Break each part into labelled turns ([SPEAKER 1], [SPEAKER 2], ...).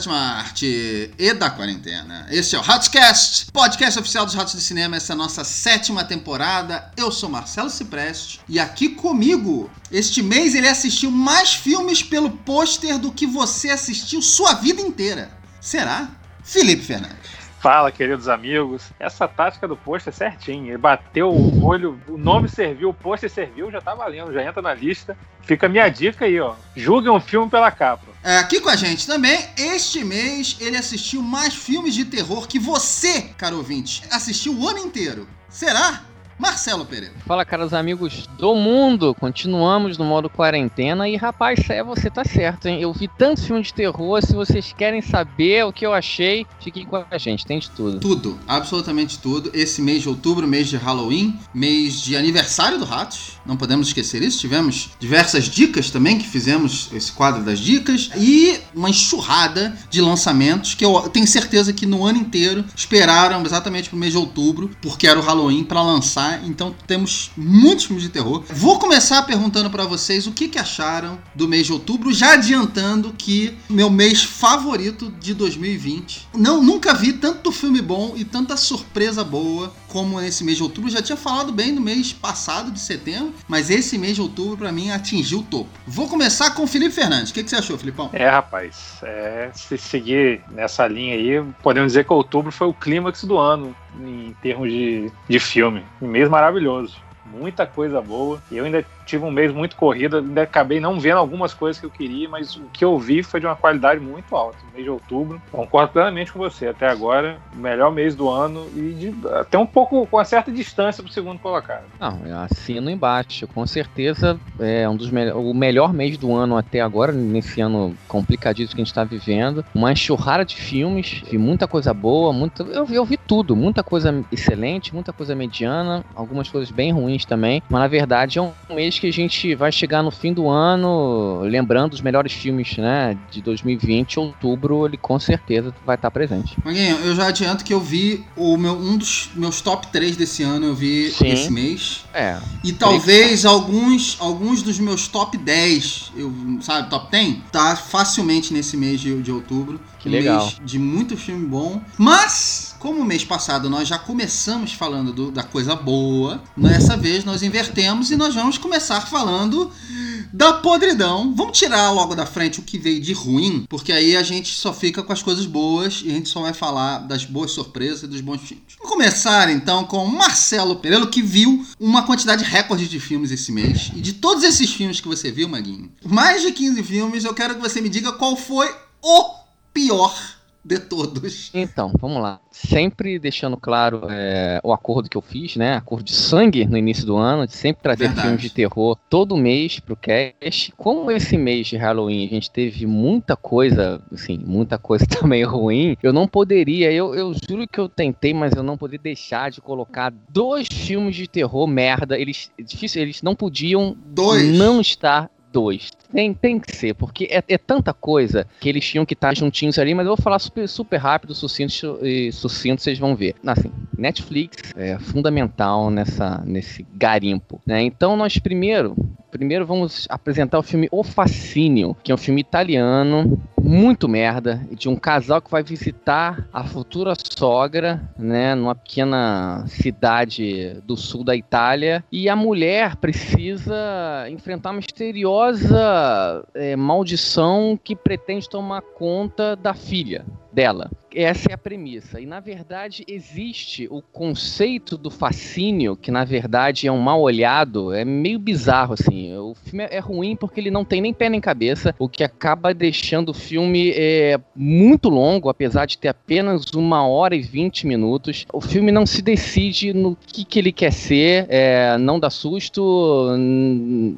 [SPEAKER 1] sétima arte e da quarentena. Este é o Hotcast, podcast oficial dos Hots de Cinema, essa é a nossa sétima temporada. Eu sou Marcelo Cipreste e aqui comigo, este mês ele assistiu mais filmes pelo pôster do que você assistiu sua vida inteira. Será? Felipe Fernandes.
[SPEAKER 2] Fala, queridos amigos. Essa tática do pôster é certinho. Ele bateu o olho, o nome serviu, o pôster serviu, já tá valendo, já entra na lista. Fica a minha dica aí, ó. Julguem um filme pela capa.
[SPEAKER 1] É, aqui com a gente também, este mês ele assistiu mais filmes de terror que você, caro ouvinte, assistiu o ano inteiro. Será? Marcelo Pereira.
[SPEAKER 3] Fala, caros amigos do mundo. Continuamos no modo quarentena e, rapaz, é você tá certo, hein? Eu vi tantos filmes de terror. Se vocês querem saber o que eu achei, fiquem com a gente. Tem de tudo.
[SPEAKER 1] Tudo, absolutamente tudo. Esse mês de outubro, mês de Halloween, mês de aniversário do Ratos. Não podemos esquecer isso. Tivemos diversas dicas também, que fizemos esse quadro das dicas. E uma enxurrada de lançamentos que eu tenho certeza que no ano inteiro esperaram exatamente pro mês de outubro, porque era o Halloween, para lançar então temos muitos filmes de terror. Vou começar perguntando para vocês o que, que acharam do mês de outubro, já adiantando que meu mês favorito de 2020. Não, nunca vi tanto filme bom e tanta surpresa boa como nesse mês de outubro. Já tinha falado bem no mês passado, de setembro, mas esse mês de outubro, para mim, atingiu o topo. Vou começar com o Felipe Fernandes. O que, que você achou, Filipão?
[SPEAKER 2] É, rapaz, é, se seguir nessa linha aí, podemos dizer que outubro foi o clímax do ano em termos de, de filme. Um mês maravilhoso. Muita coisa boa. E eu ainda tive um mês muito corrido, ainda acabei não vendo algumas coisas que eu queria, mas o que eu vi foi de uma qualidade muito alta. mês de outubro, concordo plenamente com você. Até agora, melhor mês do ano e de, até um pouco com uma certa distância para o segundo colocado.
[SPEAKER 3] Não, eu assino embaixo. Com certeza é um dos me o melhor mês do ano até agora, nesse ano complicadíssimo que a gente está vivendo. Uma enxurrada de filmes, vi muita coisa boa, muita, eu, eu vi tudo, muita coisa excelente, muita coisa mediana, algumas coisas bem ruins também, mas na verdade é um mês que a gente vai chegar no fim do ano lembrando os melhores filmes, né, de 2020, outubro, ele com certeza vai estar presente.
[SPEAKER 1] Maguinho, eu já adianto que eu vi o meu, um dos meus top 3 desse ano, eu vi Sim. esse mês.
[SPEAKER 3] É.
[SPEAKER 1] E talvez alguns, alguns dos meus top 10, eu, sabe, top 10, tá facilmente nesse mês de, de outubro.
[SPEAKER 3] Que legal.
[SPEAKER 1] mês de muito filme bom. Mas, como mês passado nós já começamos falando do, da coisa boa, dessa vez nós invertemos e nós vamos começar falando da podridão. Vamos tirar logo da frente o que veio de ruim, porque aí a gente só fica com as coisas boas e a gente só vai falar das boas surpresas e dos bons filmes. Vamos começar então com Marcelo Pereira, que viu uma quantidade recorde de filmes esse mês. E de todos esses filmes que você viu, Maguinho, mais de 15 filmes, eu quero que você me diga qual foi o pior de todos.
[SPEAKER 3] Então, vamos lá. Sempre deixando claro é, o acordo que eu fiz, né? Acordo de sangue no início do ano, de sempre trazer Verdade. filmes de terror todo mês pro cast. Como esse mês de Halloween a gente teve muita coisa, assim, muita coisa também ruim, eu não poderia, eu, eu juro que eu tentei, mas eu não poderia deixar de colocar dois filmes de terror merda. Eles, difícil, eles não podiam
[SPEAKER 1] dois.
[SPEAKER 3] não estar dois. Tem, tem que ser, porque é, é tanta coisa que eles tinham que estar juntinhos ali, mas eu vou falar super, super rápido, sucinto e sucinto, vocês vão ver. Assim, Netflix é fundamental nessa, nesse garimpo, né? Então nós primeiro Primeiro vamos apresentar o filme O Fascínio, que é um filme italiano, muito merda, de um casal que vai visitar a futura sogra, né, numa pequena cidade do sul da Itália, e a mulher precisa enfrentar uma misteriosa é, maldição que pretende tomar conta da filha dela. Essa é a premissa. E na verdade existe o conceito do fascínio, que na verdade é um mal olhado, é meio bizarro assim. O filme é ruim porque ele não tem nem pé nem cabeça, o que acaba deixando o filme é, muito longo, apesar de ter apenas uma hora e vinte minutos. O filme não se decide no que, que ele quer ser, é, não dá susto.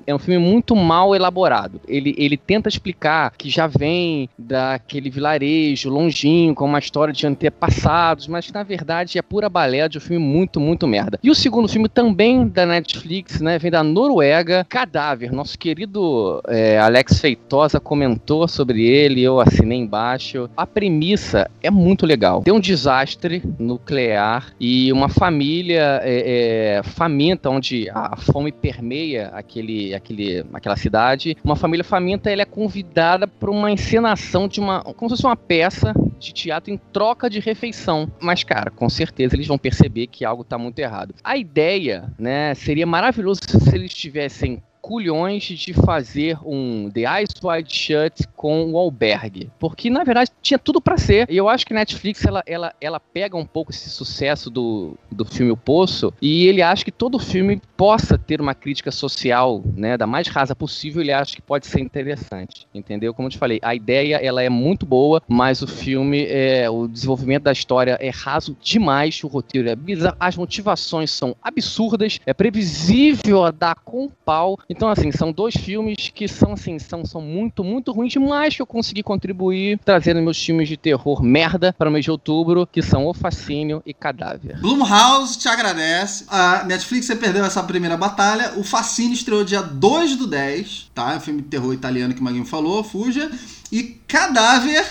[SPEAKER 3] É um filme muito mal elaborado. Ele, ele tenta explicar que já vem daquele vilarejo longe bonitinho, com uma história de antepassados, mas que na verdade é pura balé de um filme muito, muito merda. E o segundo filme também da Netflix, né, vem da Noruega, Cadáver. Nosso querido é, Alex Feitosa comentou sobre ele, eu assinei embaixo. A premissa é muito legal. Tem um desastre nuclear e uma família é, é, faminta, onde a fome permeia aquele, aquele, aquela cidade. Uma família faminta ela é convidada para uma encenação de uma. como se fosse uma peça de teatro em troca de refeição. Mas, cara, com certeza eles vão perceber que algo está muito errado. A ideia, né, seria maravilhoso se eles tivessem culhões de fazer um The Eyes Wide Shut com o Albergue. Porque, na verdade, tinha tudo para ser. E eu acho que Netflix, ela, ela, ela pega um pouco esse sucesso do, do filme O Poço e ele acha que todo filme possa ter uma crítica social, né, da mais rasa possível, ele acha que pode ser interessante, entendeu? Como eu te falei, a ideia, ela é muito boa, mas o filme, é, o desenvolvimento da história é raso demais, o roteiro é bizarro, as motivações são absurdas, é previsível a dar com pau, então, assim, são dois filmes que são, assim, são, são muito, muito ruins, mas que eu consegui contribuir trazendo meus filmes de terror merda para o mês de outubro, que são O Fascínio e Cadáver.
[SPEAKER 1] Blumhouse te agradece. A Netflix você perdeu essa primeira batalha. O Fascínio estreou dia 2 do 10, tá? É um filme de terror italiano que o Maguinho falou, fuja. E Cadáver.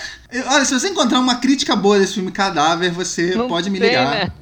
[SPEAKER 1] Olha, se você encontrar uma crítica boa desse filme Cadáver, você
[SPEAKER 3] Não
[SPEAKER 1] pode me
[SPEAKER 3] tem,
[SPEAKER 1] ligar.
[SPEAKER 3] né?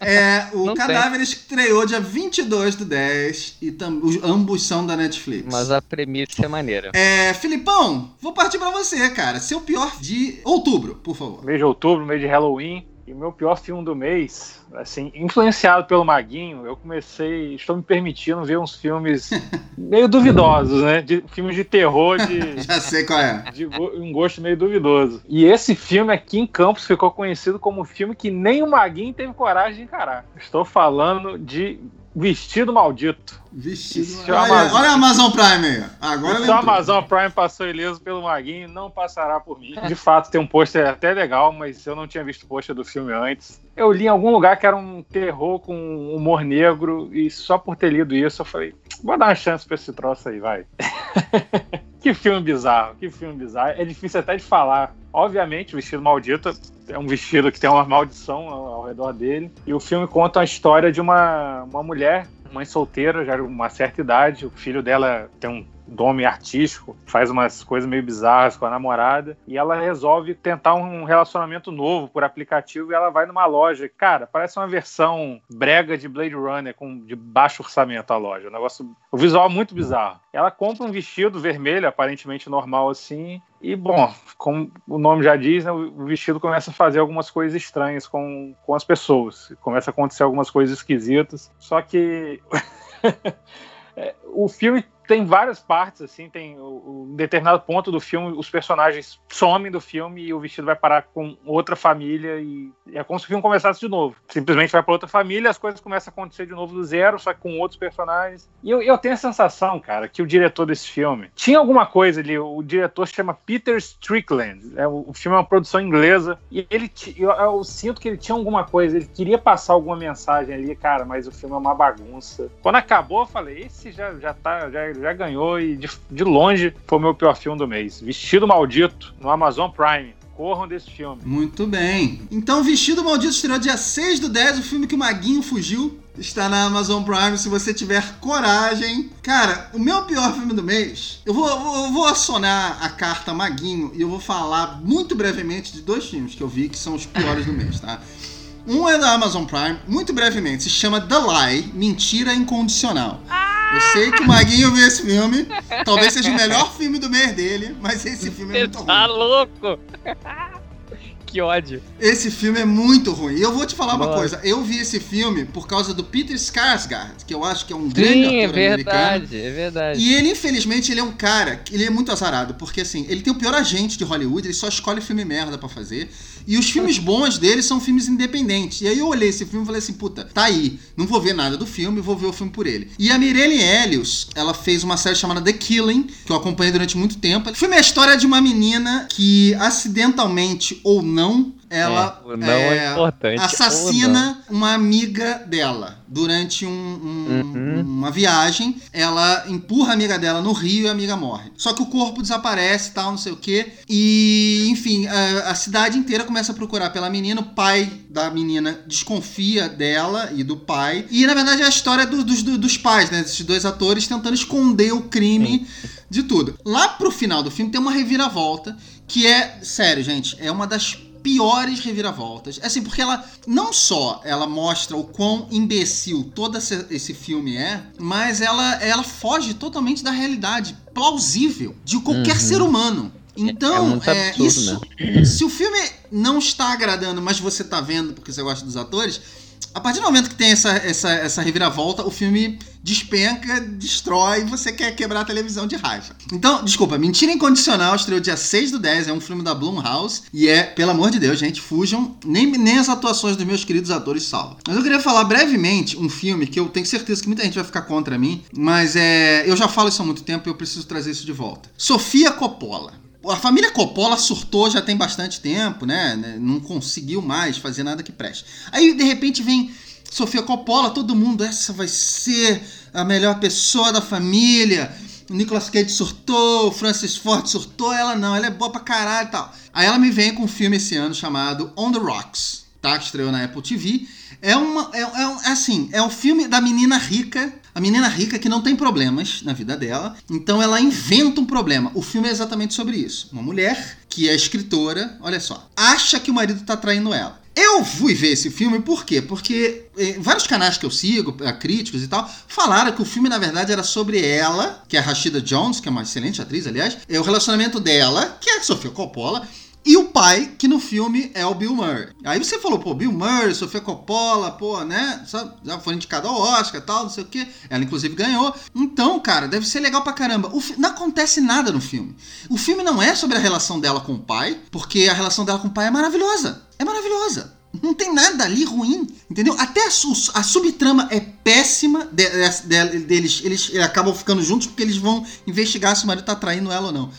[SPEAKER 1] É, o
[SPEAKER 3] Não
[SPEAKER 1] Cadáver estreou dia 22 do 10 e tam, os, ambos são da Netflix.
[SPEAKER 3] Mas a premissa é maneira.
[SPEAKER 1] É, Filipão, vou partir pra você, cara. Seu pior de outubro, por favor.
[SPEAKER 2] Mês de outubro, mês de Halloween. E o meu pior filme do mês, assim, influenciado pelo Maguinho, eu comecei, estou me permitindo ver uns filmes meio duvidosos, né? De, filmes de terror, de,
[SPEAKER 1] Já sei qual é.
[SPEAKER 2] de um gosto meio duvidoso. E esse filme aqui em Campos ficou conhecido como um filme que nem o Maguinho teve coragem de encarar. Estou falando de Vestido Maldito.
[SPEAKER 1] Vestido.
[SPEAKER 2] É
[SPEAKER 1] Olha,
[SPEAKER 2] Amazon.
[SPEAKER 1] olha a Amazon Prime aí. Agora
[SPEAKER 2] Se o
[SPEAKER 1] lembrou.
[SPEAKER 2] Amazon Prime passou ileso pelo Maguinho, não passará por mim. De fato, tem um pôster até legal, mas eu não tinha visto o pôster do filme antes. Eu li em algum lugar que era um terror com humor negro, e só por ter lido isso, eu falei, vou dar uma chance pra esse troço aí, vai. que filme bizarro, que filme bizarro. É difícil até de falar. Obviamente, o vestido maldito é um vestido que tem uma maldição ao, redor dele. E o filme conta a história de uma, uma mulher, mãe solteira, já de uma certa idade. O filho dela tem um dome artístico, faz umas coisas meio bizarras com a namorada e ela resolve tentar um relacionamento novo por aplicativo e ela vai numa loja. Cara, parece uma versão brega de Blade Runner com de baixo orçamento a loja. O negócio, o visual é muito bizarro. Ela compra um vestido vermelho, aparentemente normal assim, e bom, como o nome já diz, né, o vestido começa a fazer algumas coisas estranhas com, com as pessoas. Começa a acontecer algumas coisas esquisitas. Só que é, o filme tem várias partes, assim, tem um determinado ponto do filme, os personagens somem do filme e o vestido vai parar com outra família e é como se o filme começasse de novo. Simplesmente vai para outra família, as coisas começam a acontecer de novo do zero, só que com outros personagens. E eu, eu tenho a sensação, cara, que o diretor desse filme tinha alguma coisa ali, o diretor se chama Peter Strickland, é, o, filme é uma produção inglesa, e ele, eu, eu sinto que ele tinha alguma coisa, ele queria passar alguma mensagem ali, cara, mas o filme é uma bagunça. Quando acabou, eu falei, esse já, já tá, já, já ganhou e de, de longe foi o meu pior filme do mês. Vestido Maldito, no Amazon Prime. Corram desse filme.
[SPEAKER 1] Muito bem. Então, Vestido Maldito estreou dia 6 do 10, o filme que o Maguinho fugiu. Está na Amazon Prime, se você tiver coragem. Cara, o meu pior filme do mês, eu vou, vou, eu vou acionar a carta Maguinho e eu vou falar muito brevemente de dois filmes que eu vi que são os piores do mês, tá? Um é da Amazon Prime, muito brevemente, se chama The Lie, Mentira Incondicional. Eu sei que o Maguinho viu esse filme, talvez seja o melhor filme do mês dele, mas esse filme é
[SPEAKER 3] Você
[SPEAKER 1] muito ruim.
[SPEAKER 3] tá louco? Que ódio.
[SPEAKER 1] Esse filme é muito ruim. E eu vou te falar uma
[SPEAKER 3] Nossa.
[SPEAKER 1] coisa. Eu vi esse filme por causa do Peter Skarsgård, que eu acho que é um grande
[SPEAKER 3] Sim,
[SPEAKER 1] ator
[SPEAKER 3] é
[SPEAKER 1] americano.
[SPEAKER 3] verdade, é verdade.
[SPEAKER 1] E ele, infelizmente, ele é um cara, ele é muito azarado, porque assim, ele tem o pior agente de Hollywood, ele só escolhe filme merda pra fazer. E os filmes bons dele são filmes independentes. E aí eu olhei esse filme e falei assim, puta, tá aí, não vou ver nada do filme, vou ver o filme por ele. E a Mirelle Elios, ela fez uma série chamada The Killing, que eu acompanhei durante muito tempo. O filme é a história de uma menina que, acidentalmente ou não, ela
[SPEAKER 3] é, não é, é
[SPEAKER 1] assassina uma amiga dela durante um, um, uhum. uma viagem. Ela empurra a amiga dela no rio e a amiga morre. Só que o corpo desaparece, tal, não sei o que. E, enfim, a, a, cidade inteira começa a procurar pela menina. O pai da menina desconfia dela e do pai. E, na verdade, é a história do, dos, dos pais, né? Esses dois atores tentando esconder o crime Sim. de tudo. Lá pro final do filme tem uma reviravolta que é, sério, gente, é uma das piores reviravoltas. Assim, porque ela não só ela mostra o quão imbecil todo esse, filme é, mas ela, ela foge totalmente da realidade plausível de qualquer uhum. ser humano. Então, é, é absurdo, isso. Né? Se o filme não está agradando, mas você está vendo porque você gosta dos atores, a partir do momento que tem essa, essa, essa reviravolta, o filme despenca, destrói você quer quebrar a televisão de raiva. Então, desculpa, Mentira Incondicional estreou dia 6 do 10, é um filme da Blumhouse e é, pelo amor de Deus, gente, fujam, nem, nem as atuações dos meus queridos atores salvam. Mas eu queria falar brevemente um filme que eu tenho certeza que muita gente vai ficar contra mim, mas é, eu já falo isso há muito tempo e eu preciso trazer isso de volta. Sofia Coppola. A família Coppola surtou já tem bastante tempo, né? Não conseguiu mais fazer nada que preste. Aí, de repente, vem Sofia Coppola, todo mundo, essa vai ser a melhor pessoa da família. O Nicolas Cage surtou, o Francis Ford surtou, ela não, ela é boa pra caralho e tal. Aí ela me vem com um filme esse ano chamado On the Rocks, tá? Que estreou na Apple TV. É uma. É, é, é assim, é um filme da menina rica. A menina rica que não tem problemas na vida dela. Então ela inventa um problema. O filme é exatamente sobre isso. Uma mulher que é escritora, olha só, acha que o marido tá traindo ela. Eu fui ver esse filme por quê? Porque eh, vários canais que eu sigo, eh, críticos e tal, falaram que o filme, na verdade, era sobre ela, que é a Rashida Jones, que é uma excelente atriz, aliás, é o relacionamento dela, que é a Sofia Coppola, e o pai, que no filme é o Bill Murray. Aí você falou, pô, Bill Murray, Sofia Coppola, pô, né? Já foi indicado ao Oscar tal, não sei o quê. Ela, inclusive, ganhou. Então, cara, deve ser legal pra caramba. Não acontece nada no filme. O filme não é sobre a relação dela com o pai, porque a relação dela com o pai é maravilhosa é maravilhosa. Não tem nada ali ruim, entendeu? Até a, a subtrama é péssima de, de, de, deles. Eles acabam ficando juntos porque eles vão investigar se o marido tá traindo ela ou não.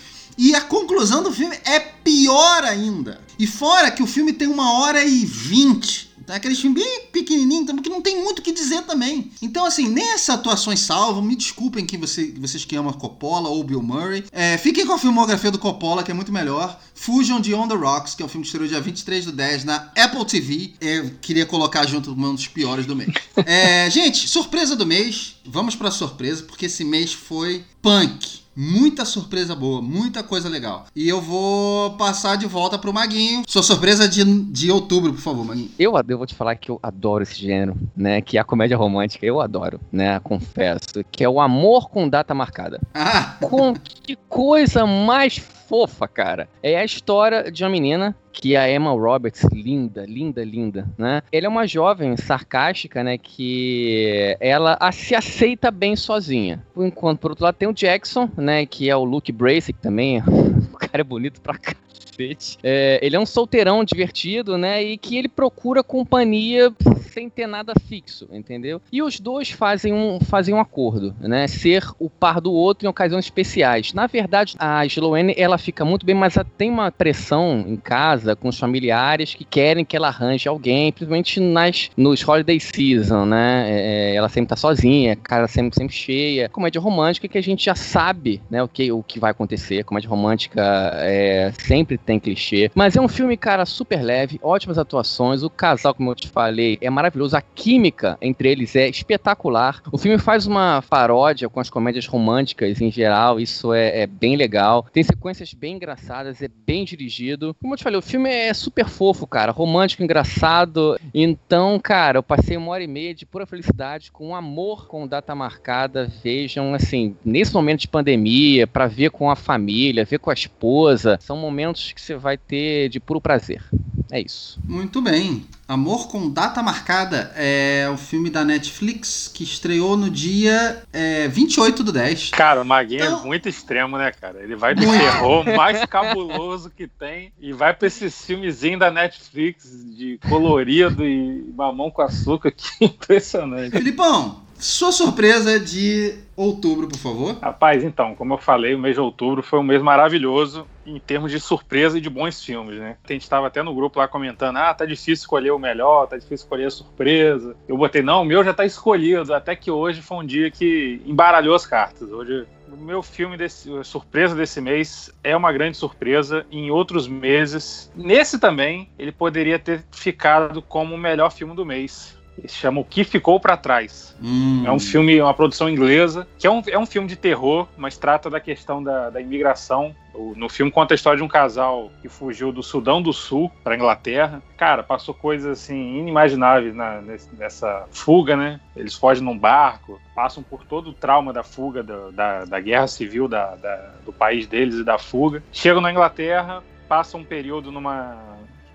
[SPEAKER 1] E a conclusão do filme é pior ainda. E fora que o filme tem uma hora e vinte Tá? Aqueles filmes bem pequenininhos, então, que não tem muito o que dizer também. Então, assim, nem essas atuações salvam. Me desculpem que você, vocês que amam Coppola ou Bill Murray. É, fiquem com a filmografia do Coppola, que é muito melhor. Fujam de On the Rocks, que é um filme que estreou dia 23 do 10 na Apple TV. Eu queria colocar junto um dos piores do mês. É, gente, surpresa do mês. Vamos pra surpresa, porque esse mês foi punk. Muita surpresa boa, muita coisa legal. E eu vou passar de volta pro Maguinho. Sua surpresa de, de outubro, por favor, Maguinho.
[SPEAKER 3] Eu, eu vou te falar que eu adoro esse gênero, né? Que é a comédia romântica, eu adoro, né? Confesso. Que é o amor com data marcada. Ah! Com que coisa mais fofa, cara. É a história de uma menina que é a Emma Roberts, linda, linda, linda, né? Ela é uma jovem sarcástica, né? Que ela se aceita bem sozinha. Enquanto, por outro lado, tem o Jackson, né? Que é o Luke Bracey, que também o cara é bonito pra cá cacete. É, ele é um solteirão divertido, né? E que ele procura companhia sem ter nada fixo, entendeu? E os dois fazem um, fazem um acordo, né? Ser o par do outro em ocasiões especiais. Na verdade, a Sloane, ela fica muito bem, mas ela tem uma pressão em casa com os familiares que querem que ela arranje alguém, principalmente nas, nos holiday season, né? É, ela sempre tá sozinha, cara sempre, sempre cheia. Comédia romântica que a gente já sabe, né? O que, o que vai acontecer. Comédia romântica é, sempre tem clichê. Mas é um filme, cara, super leve, ótimas atuações. O casal, como eu te falei, é maravilhoso. A química entre eles é espetacular. O filme faz uma paródia com as comédias românticas em geral. Isso é, é bem legal. Tem sequências bem engraçadas, é bem dirigido. Como eu te falei, o filme é super fofo, cara. Romântico, engraçado. Então, cara, eu passei uma hora e meia de pura felicidade com amor com data marcada. Vejam, assim, nesse momento de pandemia, para ver com a família, ver com a esposa. São momentos que você vai ter de puro prazer. É isso.
[SPEAKER 1] Muito bem. Amor com Data Marcada é o filme da Netflix que estreou no dia é, 28 do 10.
[SPEAKER 2] Cara, o Maguinho é então... é muito extremo, né, cara? Ele vai do terror mais cabuloso que tem e vai pra esse filmezinho da Netflix de colorido e mamão com açúcar. Que impressionante.
[SPEAKER 1] Filipão, sua surpresa de outubro, por favor.
[SPEAKER 2] Rapaz, então, como eu falei, o mês de outubro foi um mês maravilhoso em termos de surpresa e de bons filmes, né? A gente estava até no grupo lá comentando: ah, tá difícil escolher o melhor, tá difícil escolher a surpresa. Eu botei, não, o meu já tá escolhido. Até que hoje foi um dia que embaralhou as cartas. Hoje o meu filme desse a surpresa desse mês é uma grande surpresa. Em outros meses, nesse também, ele poderia ter ficado como o melhor filme do mês. Se chama O Que Ficou para Trás.
[SPEAKER 1] Hum.
[SPEAKER 2] É um filme, uma produção inglesa, que é um, é um filme de terror, mas trata da questão da, da imigração. O- No filme conta a história de um casal que fugiu do Sudão do Sul para Inglaterra. Cara, passou coisas assim inimagináveis na- nessa fuga, né? Eles fogem num barco, passam por todo o trauma da fuga, da, da, da guerra civil da- da- do país deles e da fuga. Chegam na Inglaterra, passam um período numa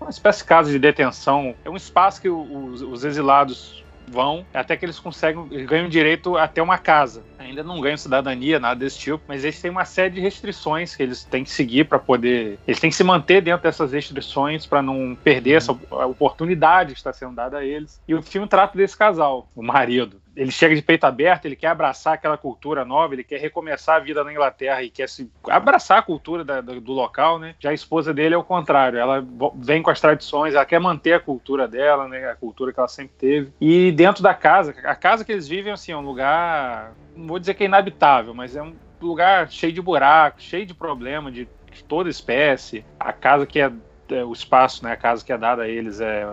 [SPEAKER 2] uma espécie de casa de detenção. É um espaço que os, os exilados vão até que eles conseguem ganham direito a ter uma casa. Ainda não ganham cidadania, nada desse tipo, mas eles têm uma série de restrições que eles têm que seguir para poder. Eles têm que se manter dentro dessas restrições para não perder essa a oportunidade que está sendo dada a eles. E o filme trata desse casal, o marido. Ele chega de peito aberto, ele quer abraçar aquela cultura nova, ele quer recomeçar a vida na Inglaterra e quer se abraçar a cultura da- do, do local, né? Já a esposa dele é o contrário, ela vem com as tradições, ela quer manter a cultura dela, né? A cultura que ela sempre teve. E dentro da casa, a casa que eles vivem, assim, é um lugar, não vou dizer que é inabitável, mas é um lugar cheio de buracos, cheio de problema de, de toda espécie. A casa que é, é o espaço, né? A casa que é dada a eles é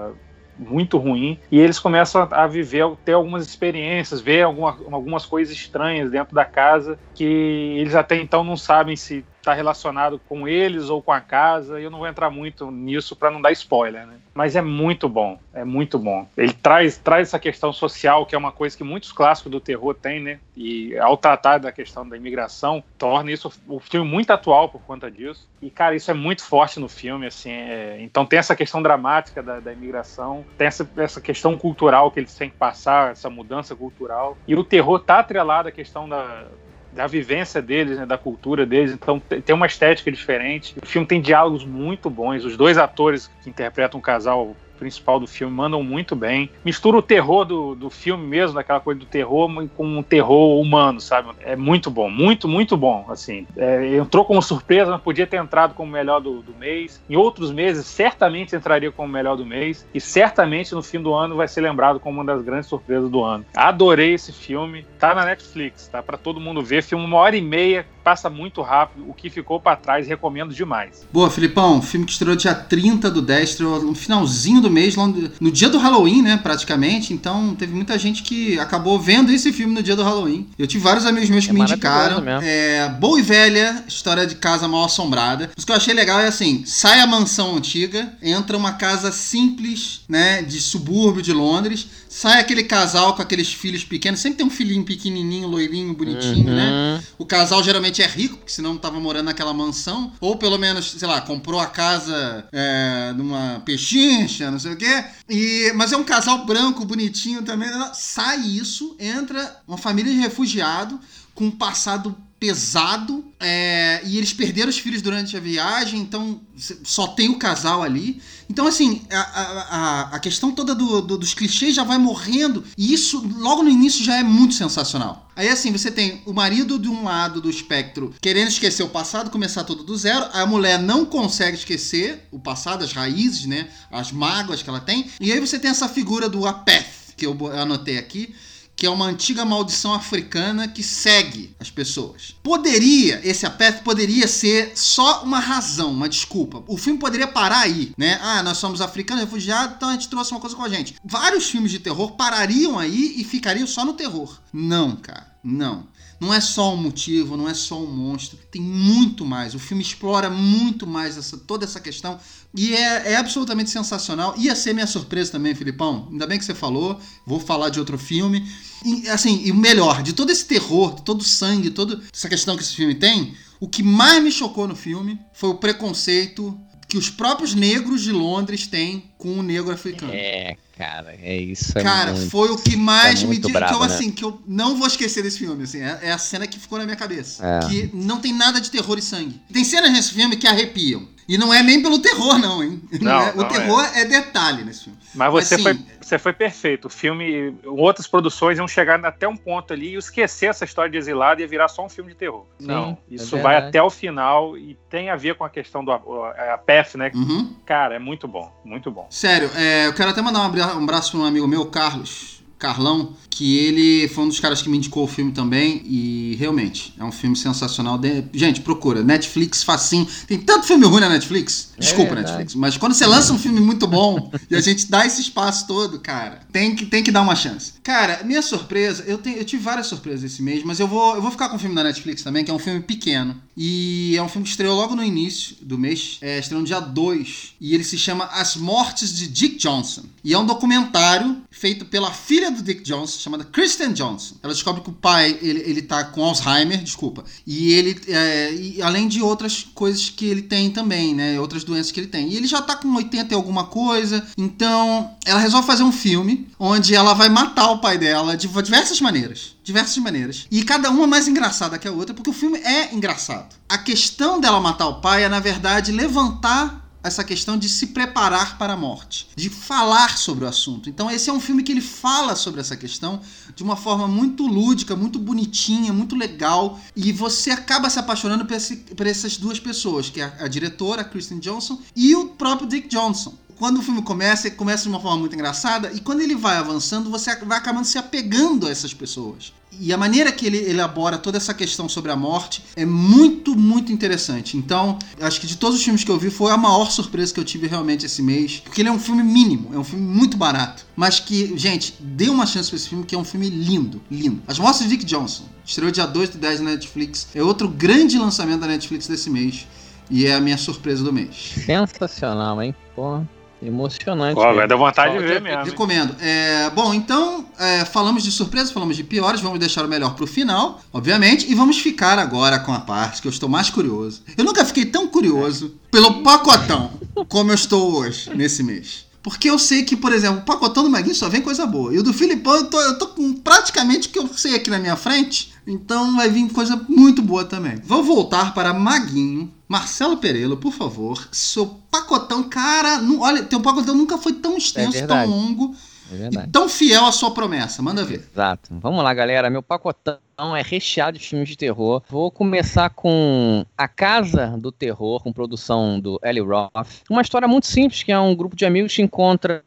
[SPEAKER 2] muito ruim e eles começam a viver, ter algumas experiências, ver alguma, algumas coisas estranhas dentro da casa que eles até então não sabem se está relacionado com eles ou com a casa. Eu não vou entrar muito nisso para não dar spoiler, né? Mas é muito bom, é muito bom. Ele traz, traz essa questão social, que é uma coisa que muitos clássicos do terror têm, né? E ao tratar da questão da imigração, torna isso o filme muito atual por conta disso. E, cara, isso é muito forte no filme, assim. é- Então tem essa questão dramática da, da imigração, tem essa, essa questão cultural que eles têm que passar, essa mudança cultural. E o terror tá atrelado à questão da, da vivência deles, né, da cultura deles, então te- tem uma estética diferente. O filme tem diálogos muito bons, os dois atores que interpretam o casal principal do filme mandam muito bem. Mistura o terror do, do filme mesmo, daquela coisa do terror, com um terror humano, sabe? É muito bom, muito, muito bom. Assim, É, entrou como surpresa, mas podia ter entrado como melhor do, do mês. Em outros meses, certamente entraria como melhor do mês. E certamente no fim do ano vai ser lembrado como uma das grandes surpresas do ano. Adorei esse filme. Tá na Netflix, tá? Pra todo mundo ver. Filme uma hora e meia, passa muito rápido. O que ficou pra trás, recomendo demais.
[SPEAKER 1] Boa, Filipão, filme que estreou dia 30 do 10, estreou no finalzinho do mês, no dia do Halloween, né, praticamente. Então, teve muita gente que acabou vendo esse filme no dia do Halloween. Eu tive vários amigos meus que
[SPEAKER 3] É
[SPEAKER 1] me indicaram. É, boa e velha, história de casa mal assombrada. Mas o que eu achei legal é assim, sai a mansão antiga, entra uma casa simples, né, de subúrbio de Londres, sai aquele casal com aqueles filhos pequenos, sempre tem um filhinho pequenininho, loirinho, bonitinho, né?
[SPEAKER 3] Uhum.
[SPEAKER 1] O casal geralmente é rico, porque senão não tava morando naquela mansão. Ou pelo menos, sei lá, comprou a casa é, numa pechincha, não sei o quê. E, mas é um casal branco, bonitinho também. Sai isso, entra uma família de refugiado com um passado pesado. é, e eles perderam os filhos durante a viagem, então só tem o casal ali. Então, assim, a, a, a- questão toda do- do- dos clichês já vai morrendo. E isso, logo no início, já é muito sensacional. Aí, assim, você tem o marido de um lado do espectro querendo esquecer o passado, começar tudo do zero. A mulher não consegue esquecer o passado, as raízes, né? As mágoas que ela tem. E aí você tem essa figura do Apeth, que eu anotei aqui, que é uma antiga maldição africana que segue as pessoas. Poderia, esse Apeth poderia ser só uma razão, uma desculpa. O filme poderia parar aí, né? Ah, nós somos africanos, refugiados, então a gente trouxe uma coisa com a gente. Vários filmes de terror parariam aí e ficariam só no terror. Não, cara, não. Não é só um motivo, não é só um monstro. Tem muito mais. O filme explora muito mais essa, toda essa questão. E é, é absolutamente sensacional. Ia ser minha surpresa também, Filipão. Ainda bem que você falou. Vou falar de outro filme. E, assim, e o melhor, de todo esse terror, de todo o sangue, toda essa questão que esse filme tem, o que mais me chocou no filme foi o preconceito que os próprios negros de Londres têm com o negro africano.
[SPEAKER 3] É, cara, é isso. é
[SPEAKER 1] Cara,
[SPEAKER 3] muito-
[SPEAKER 1] foi o que mais
[SPEAKER 3] é
[SPEAKER 1] me disse. que eu,
[SPEAKER 3] né?
[SPEAKER 1] assim, que eu não vou esquecer desse filme. Assim, é, é a cena que ficou na minha cabeça.
[SPEAKER 3] É.
[SPEAKER 1] Que não tem nada de terror e sangue. Tem cenas nesse filme que arrepiam. E não é nem pelo terror, não, hein?
[SPEAKER 2] Não,
[SPEAKER 1] não é,
[SPEAKER 2] não
[SPEAKER 1] o terror é. é. detalhe nesse filme.
[SPEAKER 2] Mas você, Mas, foi, você foi perfeito. O filme, outras produções iam chegar até um ponto ali e esquecer essa história de exilado e ia virar só um filme de terror. Sim, não, é isso é vai até o final e tem a ver com a questão do a PEF, né? Uhum. Cara, é muito bom, muito bom.
[SPEAKER 1] Sério, é, eu quero até mandar um abraço para um amigo meu, Carlos. Carlão, que ele foi um dos caras que me indicou o filme também e realmente é um filme sensacional. De... Gente, procura, Netflix facinho. Tem tanto filme ruim na Netflix. Desculpa, é Netflix, mas quando você lança um filme muito bom e a gente dá esse espaço todo, cara, tem que, tem que dar uma chance. Cara, minha surpresa, eu, tenho, eu tive várias surpresas esse mês, mas eu vou, eu vou ficar com um filme da Netflix também, que é um filme pequeno. E é um filme que estreou logo no início do mês, é, estreou no dia 2, e ele se chama As Mortes de Dick Johnson. E é um documentário feito pela filha do Dick Johnson, chamada Kristen Johnson. Ela descobre que o pai, ele, ele tá com Alzheimer, desculpa. E ele, é, e além de outras coisas que ele tem também, né? Outras doenças que ele tem. E ele já tá com 80 e alguma coisa. Então, ela resolve fazer um filme onde ela vai matar o pai dela de diversas maneiras. Diversas maneiras. E cada uma mais engraçada que a outra, porque o filme é engraçado. A questão dela matar o pai é, na verdade, levantar essa questão de se preparar para a morte, de falar sobre o assunto. Então esse é um filme que ele fala sobre essa questão de uma forma muito lúdica, muito bonitinha, muito legal, e você acaba se apaixonando por, esse, por essas duas pessoas, que é a, a diretora, Kristen Johnson, e o próprio Dick Johnson quando o filme começa, ele começa de uma forma muito engraçada, e quando ele vai avançando, você vai acabando se apegando a essas pessoas. E a maneira que ele elabora toda essa questão sobre a morte é muito, muito interessante. Então, acho que de todos os filmes que eu vi, foi a maior surpresa que eu tive realmente esse mês. Porque ele é um filme mínimo, é um filme muito barato. Mas que, gente, dê uma chance pra esse filme, que é um filme lindo, lindo. As Mortes de Dick Johnson, estreou dia 2 de 10 na Netflix. É outro grande lançamento da Netflix desse mês. E é a minha surpresa do mês.
[SPEAKER 3] Sensacional, hein? Porra. Emocionante.
[SPEAKER 2] Pô, vai dar vontade de ver mesmo.
[SPEAKER 1] Recomendo. É, bom, então, é, falamos de surpresa, falamos de piores, vamos deixar o melhor pro final, obviamente, e vamos ficar agora com a parte que eu estou mais curioso. Eu nunca fiquei tão curioso pelo pacotão como eu estou hoje, nesse mês. Porque eu sei que, por exemplo, o pacotão do Maguinho só vem coisa boa. E o do Filipão, eu tô, eu tô com praticamente o que eu sei aqui na minha frente. Então vai vir coisa muito boa também. Vou voltar para Maguinho. Marcelo Pereira, por favor. Seu pacotão, cara. Não, olha, teu pacotão nunca foi tão extenso, é tão longo. É verdade. tão fiel à sua promessa. Manda ver.
[SPEAKER 3] Exato. Vamos lá, galera. Meu pacotão é recheado de filmes de terror. Vou começar com A Casa do Terror, com produção do Eli Roth. Uma história muito simples, que é um grupo de amigos que encontra,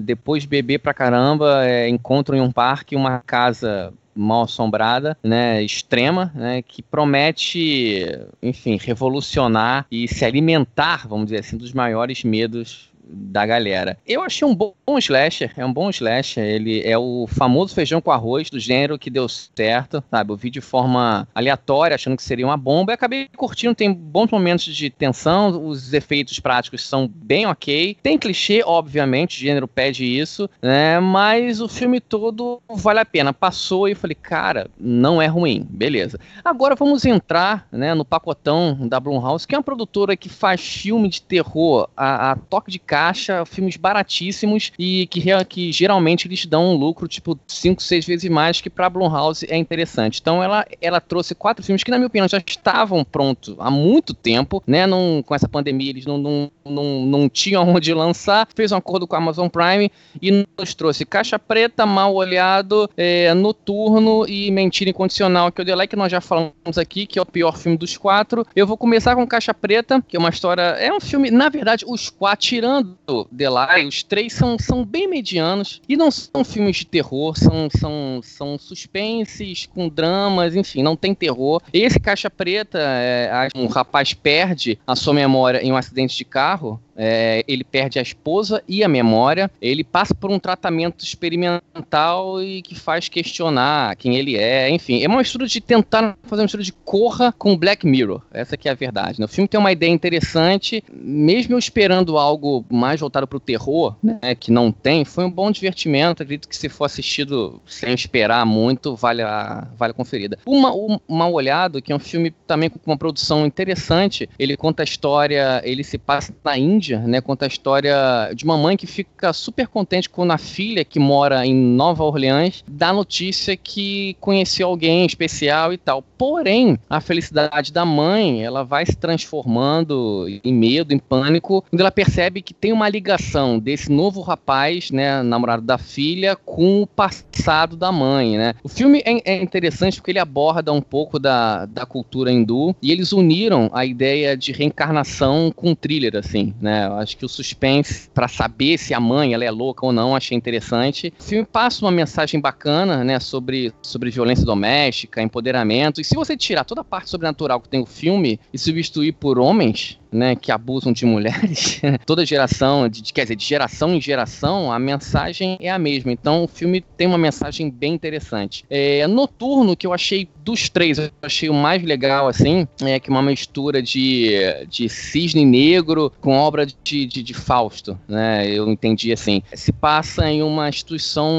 [SPEAKER 3] depois de beber pra caramba, é, encontram em um parque uma casa mal assombrada, né, extrema, né, que promete, enfim, revolucionar e se alimentar, vamos dizer assim, dos maiores medos da galera. Eu achei um bom slasher, é um bom slasher. Ele é o famoso feijão com arroz do gênero que deu certo, sabe? Eu vi de forma aleatória, achando que seria uma bomba, e acabei curtindo. Tem bons momentos de tensão, os efeitos práticos são bem ok. Tem clichê, obviamente, o gênero pede isso, né? Mas o filme todo vale a pena. Passou e eu falei, cara, não é ruim, beleza. Agora vamos entrar, né, no pacotão da Blumhouse, que é uma produtora que faz filme de terror a, a toque de caixa, filmes baratíssimos e que, que geralmente eles dão um lucro tipo 5, 6 vezes mais que para Blumhouse é interessante. Então ela, ela trouxe quatro filmes que na minha opinião já estavam prontos há muito tempo, né? Não, com essa pandemia eles não, não, não, não tinham onde lançar, fez um acordo com a Amazon Prime e nos trouxe Caixa Preta, Mal Olhado, é, Noturno e Mentira Incondicional, que é o The que nós já falamos aqui, que é o pior filme dos quatro. Eu vou começar com Caixa Preta, que é uma história, é um filme, na verdade, os quatro, tirando tirando Delay, os três são, são bem medianos e não são filmes de terror, são, são, são suspenses com dramas, enfim, não tem terror. Esse Caixa Preta, é, um rapaz perde a sua memória em um acidente de carro é, ele perde a esposa e a memória. Ele passa por um tratamento experimental e que faz questionar quem ele é. Enfim, é uma mistura de tentar fazer uma mistura de corra com Black Mirror. Essa que é a verdade. Né? O filme tem uma ideia interessante, mesmo eu esperando algo mais voltado para o terror, né, que não tem, foi um bom divertimento. Acredito que se for assistido sem esperar muito, vale a, vale a conferida. Uma, o Mal Olhado, que é um filme também com uma produção interessante, ele conta a história, ele se passa na Índia Índia, né? Conta a história de uma mãe que fica super contente quando a filha, que mora em Nova Orleans, dá notícia que conheceu alguém especial e tal. Porém, a felicidade da mãe, ela vai se transformando em medo, em pânico, quando ela percebe que tem uma ligação desse novo rapaz, né, namorado da filha, com o passado da mãe, né? O filme é, é interessante porque ele aborda um pouco da, da cultura hindu e eles uniram a ideia de reencarnação com thriller, assim, né? Eu acho que o suspense para saber se a mãe ela é louca ou não, achei interessante. O filme passa uma mensagem bacana, né, sobre, sobre violência doméstica, empoderamento. E se você tirar toda a parte sobrenatural que tem o filme e substituir por homens, né, que abusam de mulheres, toda geração, de, quer dizer, de geração em geração, a mensagem é a mesma. Então o filme tem uma mensagem bem interessante. É, Noturno, que eu achei dos três, eu achei o mais legal, assim, é que uma mistura de, de cisne negro com obra de, de, de Fausto, né? Eu entendi assim. Se passa em uma instituição,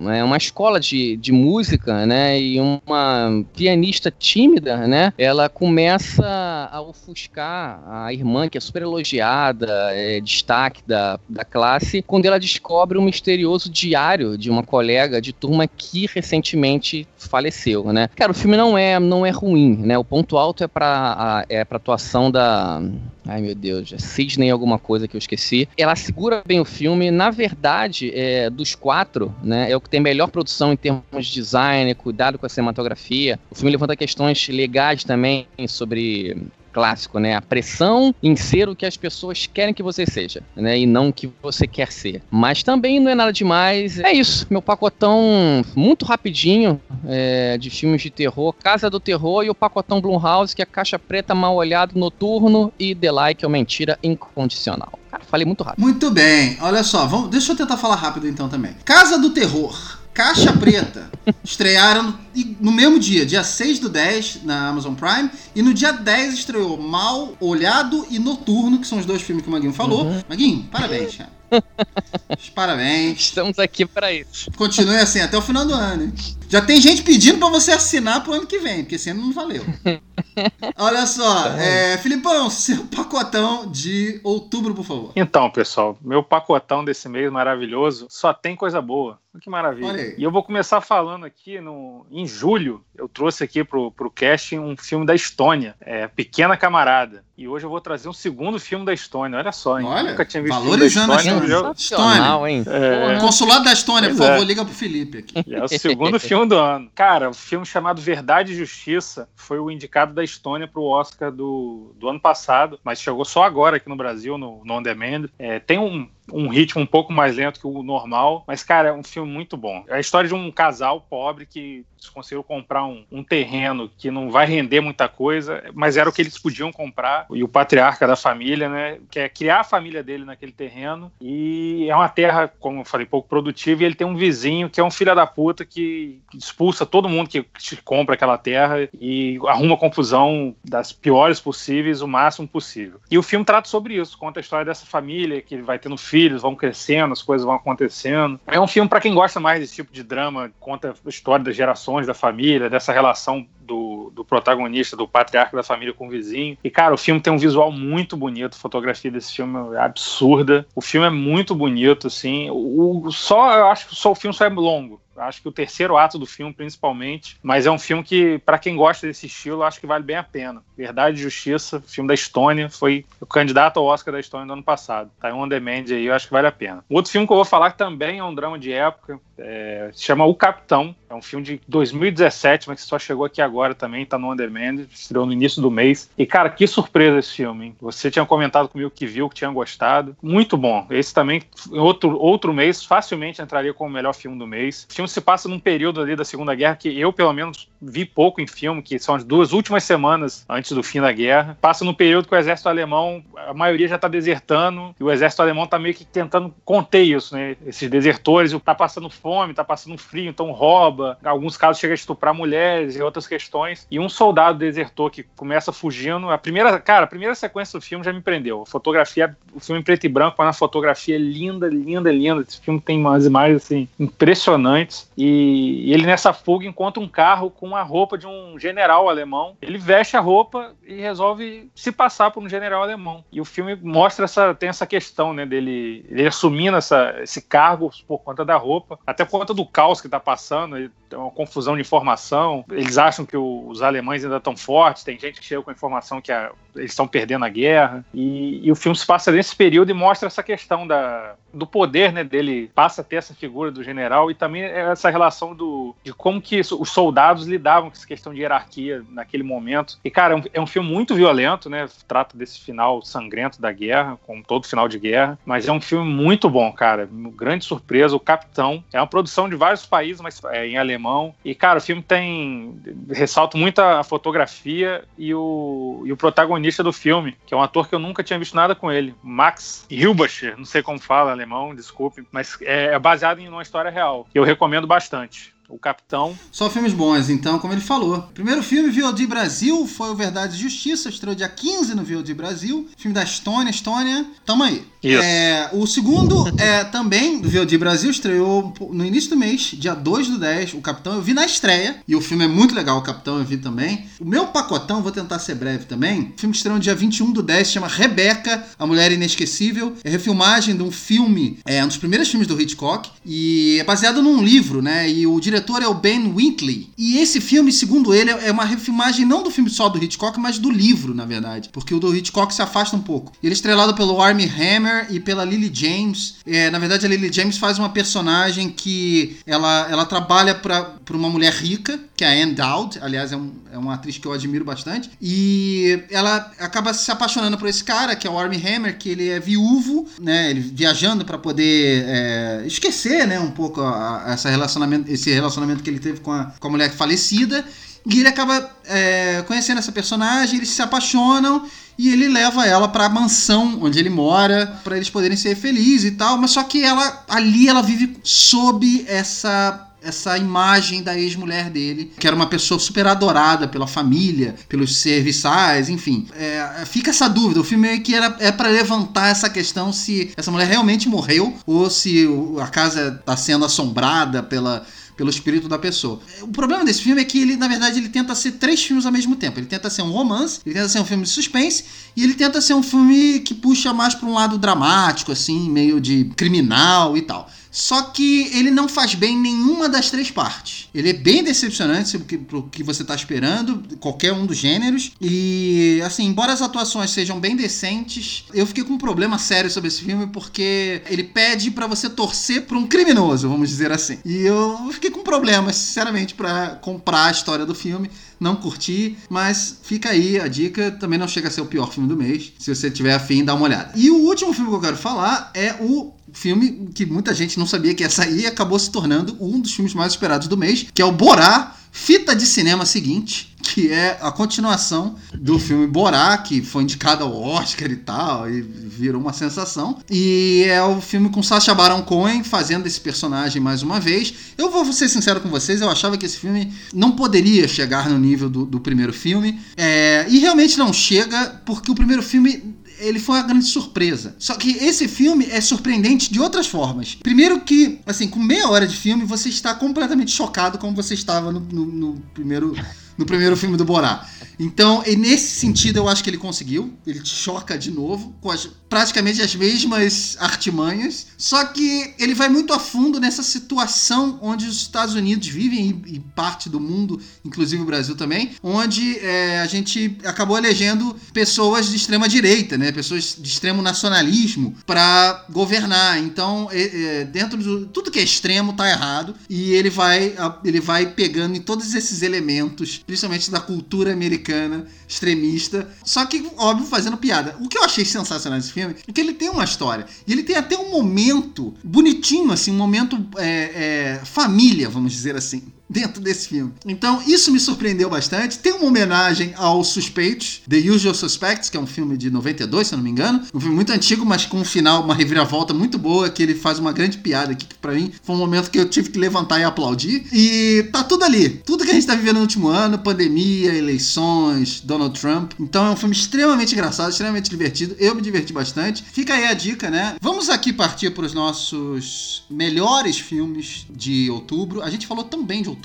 [SPEAKER 3] né, uma escola de, de música, né? E uma pianista tímida, né? Ela começa a ofuscar a irmã, que é super elogiada, é destaque da, da classe, quando ela descobre um misterioso diário de uma colega de turma que recentemente faleceu, né? Cara, o filme não é, não é ruim, né? O ponto alto é pra, a, é pra atuação da... Ai, meu Deus, é Sidney alguma coisa que eu esqueci. Ela segura bem o filme. Na verdade, é, dos quatro, né, é o que tem melhor produção em termos de design, cuidado com a cinematografia. O filme levanta questões legais também sobre clássico, né? A pressão em ser o que as pessoas querem que você seja, né? E não o que você quer ser. Mas também não é nada demais. É isso, meu pacotão muito rapidinho é, de filmes de terror. Casa do Terror e o pacotão Blumhouse, que é Caixa Preta, Mal Olhado, Noturno e The Like, é uma mentira incondicional. Cara, falei muito rápido.
[SPEAKER 1] Muito bem. Olha só, vamos, deixa eu tentar falar rápido então também. Casa do Terror. Caixa Preta. Estrearam no mesmo dia, dia 6 do 10, na Amazon Prime. E no dia 10 estreou Mal Olhado e Noturno, que são os dois filmes que o Maguinho falou. Uhum. Maguinho, parabéns, cara. Parabéns.
[SPEAKER 3] Estamos aqui para isso.
[SPEAKER 1] Continue assim até o final do ano. Hein? Já tem gente pedindo para você assinar pro ano que vem, porque esse ano não valeu. Olha só, tá é, Filipão, seu pacotão de outubro, por favor.
[SPEAKER 2] Então, pessoal, meu pacotão desse mês maravilhoso só tem coisa boa. Que maravilha. E eu vou começar falando aqui no, em julho. Eu trouxe aqui pro, pro cast um filme da Estônia, é, Pequena Camarada. E hoje eu vou trazer um segundo filme da Estônia. Olha só, hein?
[SPEAKER 1] Olha, nunca tinha visto valorizando da Estônia. Estônia. Hein? É... Consulado da Estônia, por favor, é. liga pro Felipe aqui.
[SPEAKER 2] É o segundo filme do ano. Cara, o filme chamado Verdade e Justiça foi o indicado da Estônia pro Oscar do, do ano passado, mas chegou só agora aqui no Brasil, no, no On Demand. É, tem um, um ritmo um pouco mais lento que o normal, mas, cara, é um filme muito bom. É a história de um casal pobre que conseguiu comprar um, um, terreno que não vai render muita coisa, mas era o que eles podiam comprar. E o patriarca da família, né, quer criar a família dele naquele terreno. E é uma terra, como eu falei, pouco produtiva. E ele tem um vizinho que é um filho da puta que expulsa todo mundo que compra aquela terra e arruma confusão das piores possíveis, o máximo possível. E o filme trata sobre isso, conta a história dessa família que vai tendo filhos, vão crescendo, as coisas vão acontecendo. É um filme para quem gosta mais desse tipo de drama, conta a história das gerações da família, dessa relação do, do protagonista, do patriarca da família com o vizinho. E, cara, o filme tem um visual muito bonito, a fotografia desse filme é absurda. O filme é muito bonito, assim. O, o só, eu acho que só o filme só é longo. Acho que o terceiro ato do filme, principalmente. Mas é um filme que, para quem gosta desse estilo, acho que vale bem a pena. Verdade e Justiça, filme da Estônia, foi o candidato ao Oscar da Estônia do ano passado. Tá em on demand aí, eu acho que vale a pena. Outro filme que eu vou falar também é um drama de época, é, se chama O Capitão. É um filme de 2017, mas que só chegou aqui agora também, tá no On estreou no início do mês. E, cara, que surpresa esse filme, hein? Você tinha comentado comigo que viu, que tinha gostado. Muito bom. Esse também, outro, outro mês, facilmente entraria como o melhor filme do mês. O filme se passa num período ali da Segunda Guerra que eu, pelo menos, vi pouco em filme, que são as duas últimas semanas antes do fim da guerra. Passa num período que o exército alemão, a maioria já tá desertando, e o exército alemão tá meio que tentando conter isso, né? Esses desertores, tá passando fome fome, tá passando frio, então rouba. Em alguns casos chega a estuprar mulheres e outras questões. E um soldado desertor que começa fugindo. A primeira, cara, a primeira sequência do filme já me prendeu. A fotografia, o filme em preto e branco, mas a fotografia é linda, linda, linda. Esse filme tem umas imagens assim impressionantes. E ele nessa fuga encontra um carro com a roupa de um general alemão. Ele veste a roupa e resolve se passar por um general alemão. E o filme mostra essa tem essa questão, né, dele ele assumindo essa, esse cargo por conta da roupa, até por conta do caos que está passando, tem uma confusão de informação. Eles acham que os alemães ainda estão fortes, tem gente que chega com a informação que a, eles estão perdendo a guerra. E, e, o filme se passa nesse período e mostra essa questão da, do poder né, dele, passa a ter essa figura do general e também essa relação do, de como que os soldados lidavam com essa questão de hierarquia naquele momento. E, cara, é um, é um filme muito violento, né? Trata desse final sangrento da guerra, como todo final de guerra, mas é um filme muito bom, cara. Grande surpresa, o Capitão. É uma produção de vários países, mas é em alemão. E, cara, o filme tem. ressalta muito a fotografia e o, e o protagonista do filme, que é um ator que eu nunca tinha visto nada com ele, Max Hilbacher, não sei como fala alemão, desculpe, mas é, é baseado em uma história real. Eu recomendo bastante o Capitão.
[SPEAKER 1] Só filmes bons, então, como ele falou. Primeiro filme, VOD Brasil, foi o Verdade e Justiça, estreou dia 15 no VOD Brasil. Filme da Estônia, Estônia, tamo aí.
[SPEAKER 2] Isso.
[SPEAKER 1] É, o segundo é também do VOD Brasil, estreou no início do mês, dia 2 do 10. O Capitão eu vi na estreia, e o filme é muito legal, o Capitão eu vi também. O meu pacotão, vou tentar ser breve também. O filme estreou no dia 21 do 10, chama Rebeca, a Mulher Inesquecível. É refilmagem de um filme, é um dos primeiros filmes do Hitchcock, e é baseado num livro, né? E o diretor é o Ben Winkley. E esse filme, segundo ele, é uma refilmagem não do filme só do Hitchcock, mas do livro, na verdade. Porque o do Hitchcock se afasta um pouco. Ele é estrelado pelo Armie Hammer e pela Lily James. É, na verdade, a Lily James faz uma personagem que ela, ela trabalha para uma mulher rica, que é a Anne Dowd. Aliás, é, um, é uma atriz que eu admiro bastante. E ela acaba se apaixonando por esse cara, que é o Armie Hammer, que ele é viúvo, né? Ele viajando para poder é, esquecer, né, um pouco a, a essa relacionamento, esse relacionamento que ele teve com a, com a mulher falecida. E ele acaba é, conhecendo essa personagem, eles se apaixonam e ele leva ela para a mansão onde ele mora para eles poderem ser felizes e tal. Mas só que ela ali ela vive sob essa essa imagem da ex-mulher dele, que era uma pessoa super adorada pela família, pelos serviçais, enfim. É, fica essa dúvida. O filme é que era, é para levantar essa questão se essa mulher realmente morreu ou se a casa está sendo assombrada pela pelo espírito da pessoa. O problema desse filme é que ele, na verdade, ele tenta ser três filmes ao mesmo tempo. Ele tenta ser um romance, ele tenta ser um filme de suspense e ele tenta ser um filme que puxa mais para um lado dramático, assim, meio de criminal e tal. Só que ele não faz bem nenhuma das três partes. Ele é bem decepcionante pro que você tá esperando, qualquer um dos gêneros. E, assim, embora as atuações sejam bem decentes, eu fiquei com um problema sério sobre esse filme porque ele pede para você torcer pra um criminoso, vamos dizer assim. E eu fiquei com problemas, sinceramente, para comprar a história do filme não curti, mas fica aí a dica. Também não chega a ser o pior filme do mês. Se você tiver afim, dá uma olhada. E o último filme que eu quero falar é o filme que muita gente não sabia que ia sair e acabou se tornando um dos filmes mais esperados do mês, que é o Borá, fita de cinema seguinte, que é a continuação do filme Borá, que foi indicado ao Oscar e tal, e virou uma sensação. E é o filme com Sacha Baron Cohen fazendo esse personagem mais uma vez. Eu vou ser sincero com vocês, eu achava que esse filme não poderia chegar no nível do, do primeiro filme. É, e realmente não chega, porque o primeiro filme ele foi uma grande surpresa. Só que esse filme é surpreendente de outras formas. Primeiro que, assim, com meia hora de filme, você está completamente chocado como você estava no, no, no primeiro no primeiro filme do Borá. Então, nesse sentido, eu acho que ele conseguiu. Ele choca de novo, com as, praticamente as mesmas artimanhas. Só que ele vai muito a fundo nessa situação onde os Estados Unidos vivem, e, e parte do mundo, inclusive o Brasil também, onde é, a gente acabou elegendo pessoas de extrema direita, né? pessoas de extremo nacionalismo, para governar. Então, é, é, dentro de tudo que é extremo tá errado. E ele vai, ele vai pegando em todos esses elementos, principalmente da cultura americana extremista, só que, óbvio, fazendo piada. O que eu achei sensacional nesse filme é que ele tem uma história. E ele tem até um momento bonitinho, assim, um momento é, é, família, vamos dizer assim dentro desse filme. Então, isso me surpreendeu bastante. Tem uma homenagem aos Suspeitos, The Usual Suspects, que é um filme de 92, se eu não me engano. Um filme muito antigo, mas com um final, uma reviravolta muito boa, que ele faz uma grande piada aqui, que pra mim foi um momento que eu tive que levantar e aplaudir. E tá tudo ali. Tudo que a gente tá vivendo no último ano, pandemia, eleições, Donald Trump. Então é um filme extremamente engraçado, extremamente divertido. Eu me diverti bastante. Fica aí a dica, né? Vamos aqui partir para os nossos melhores filmes de outubro. A gente falou também de outubro.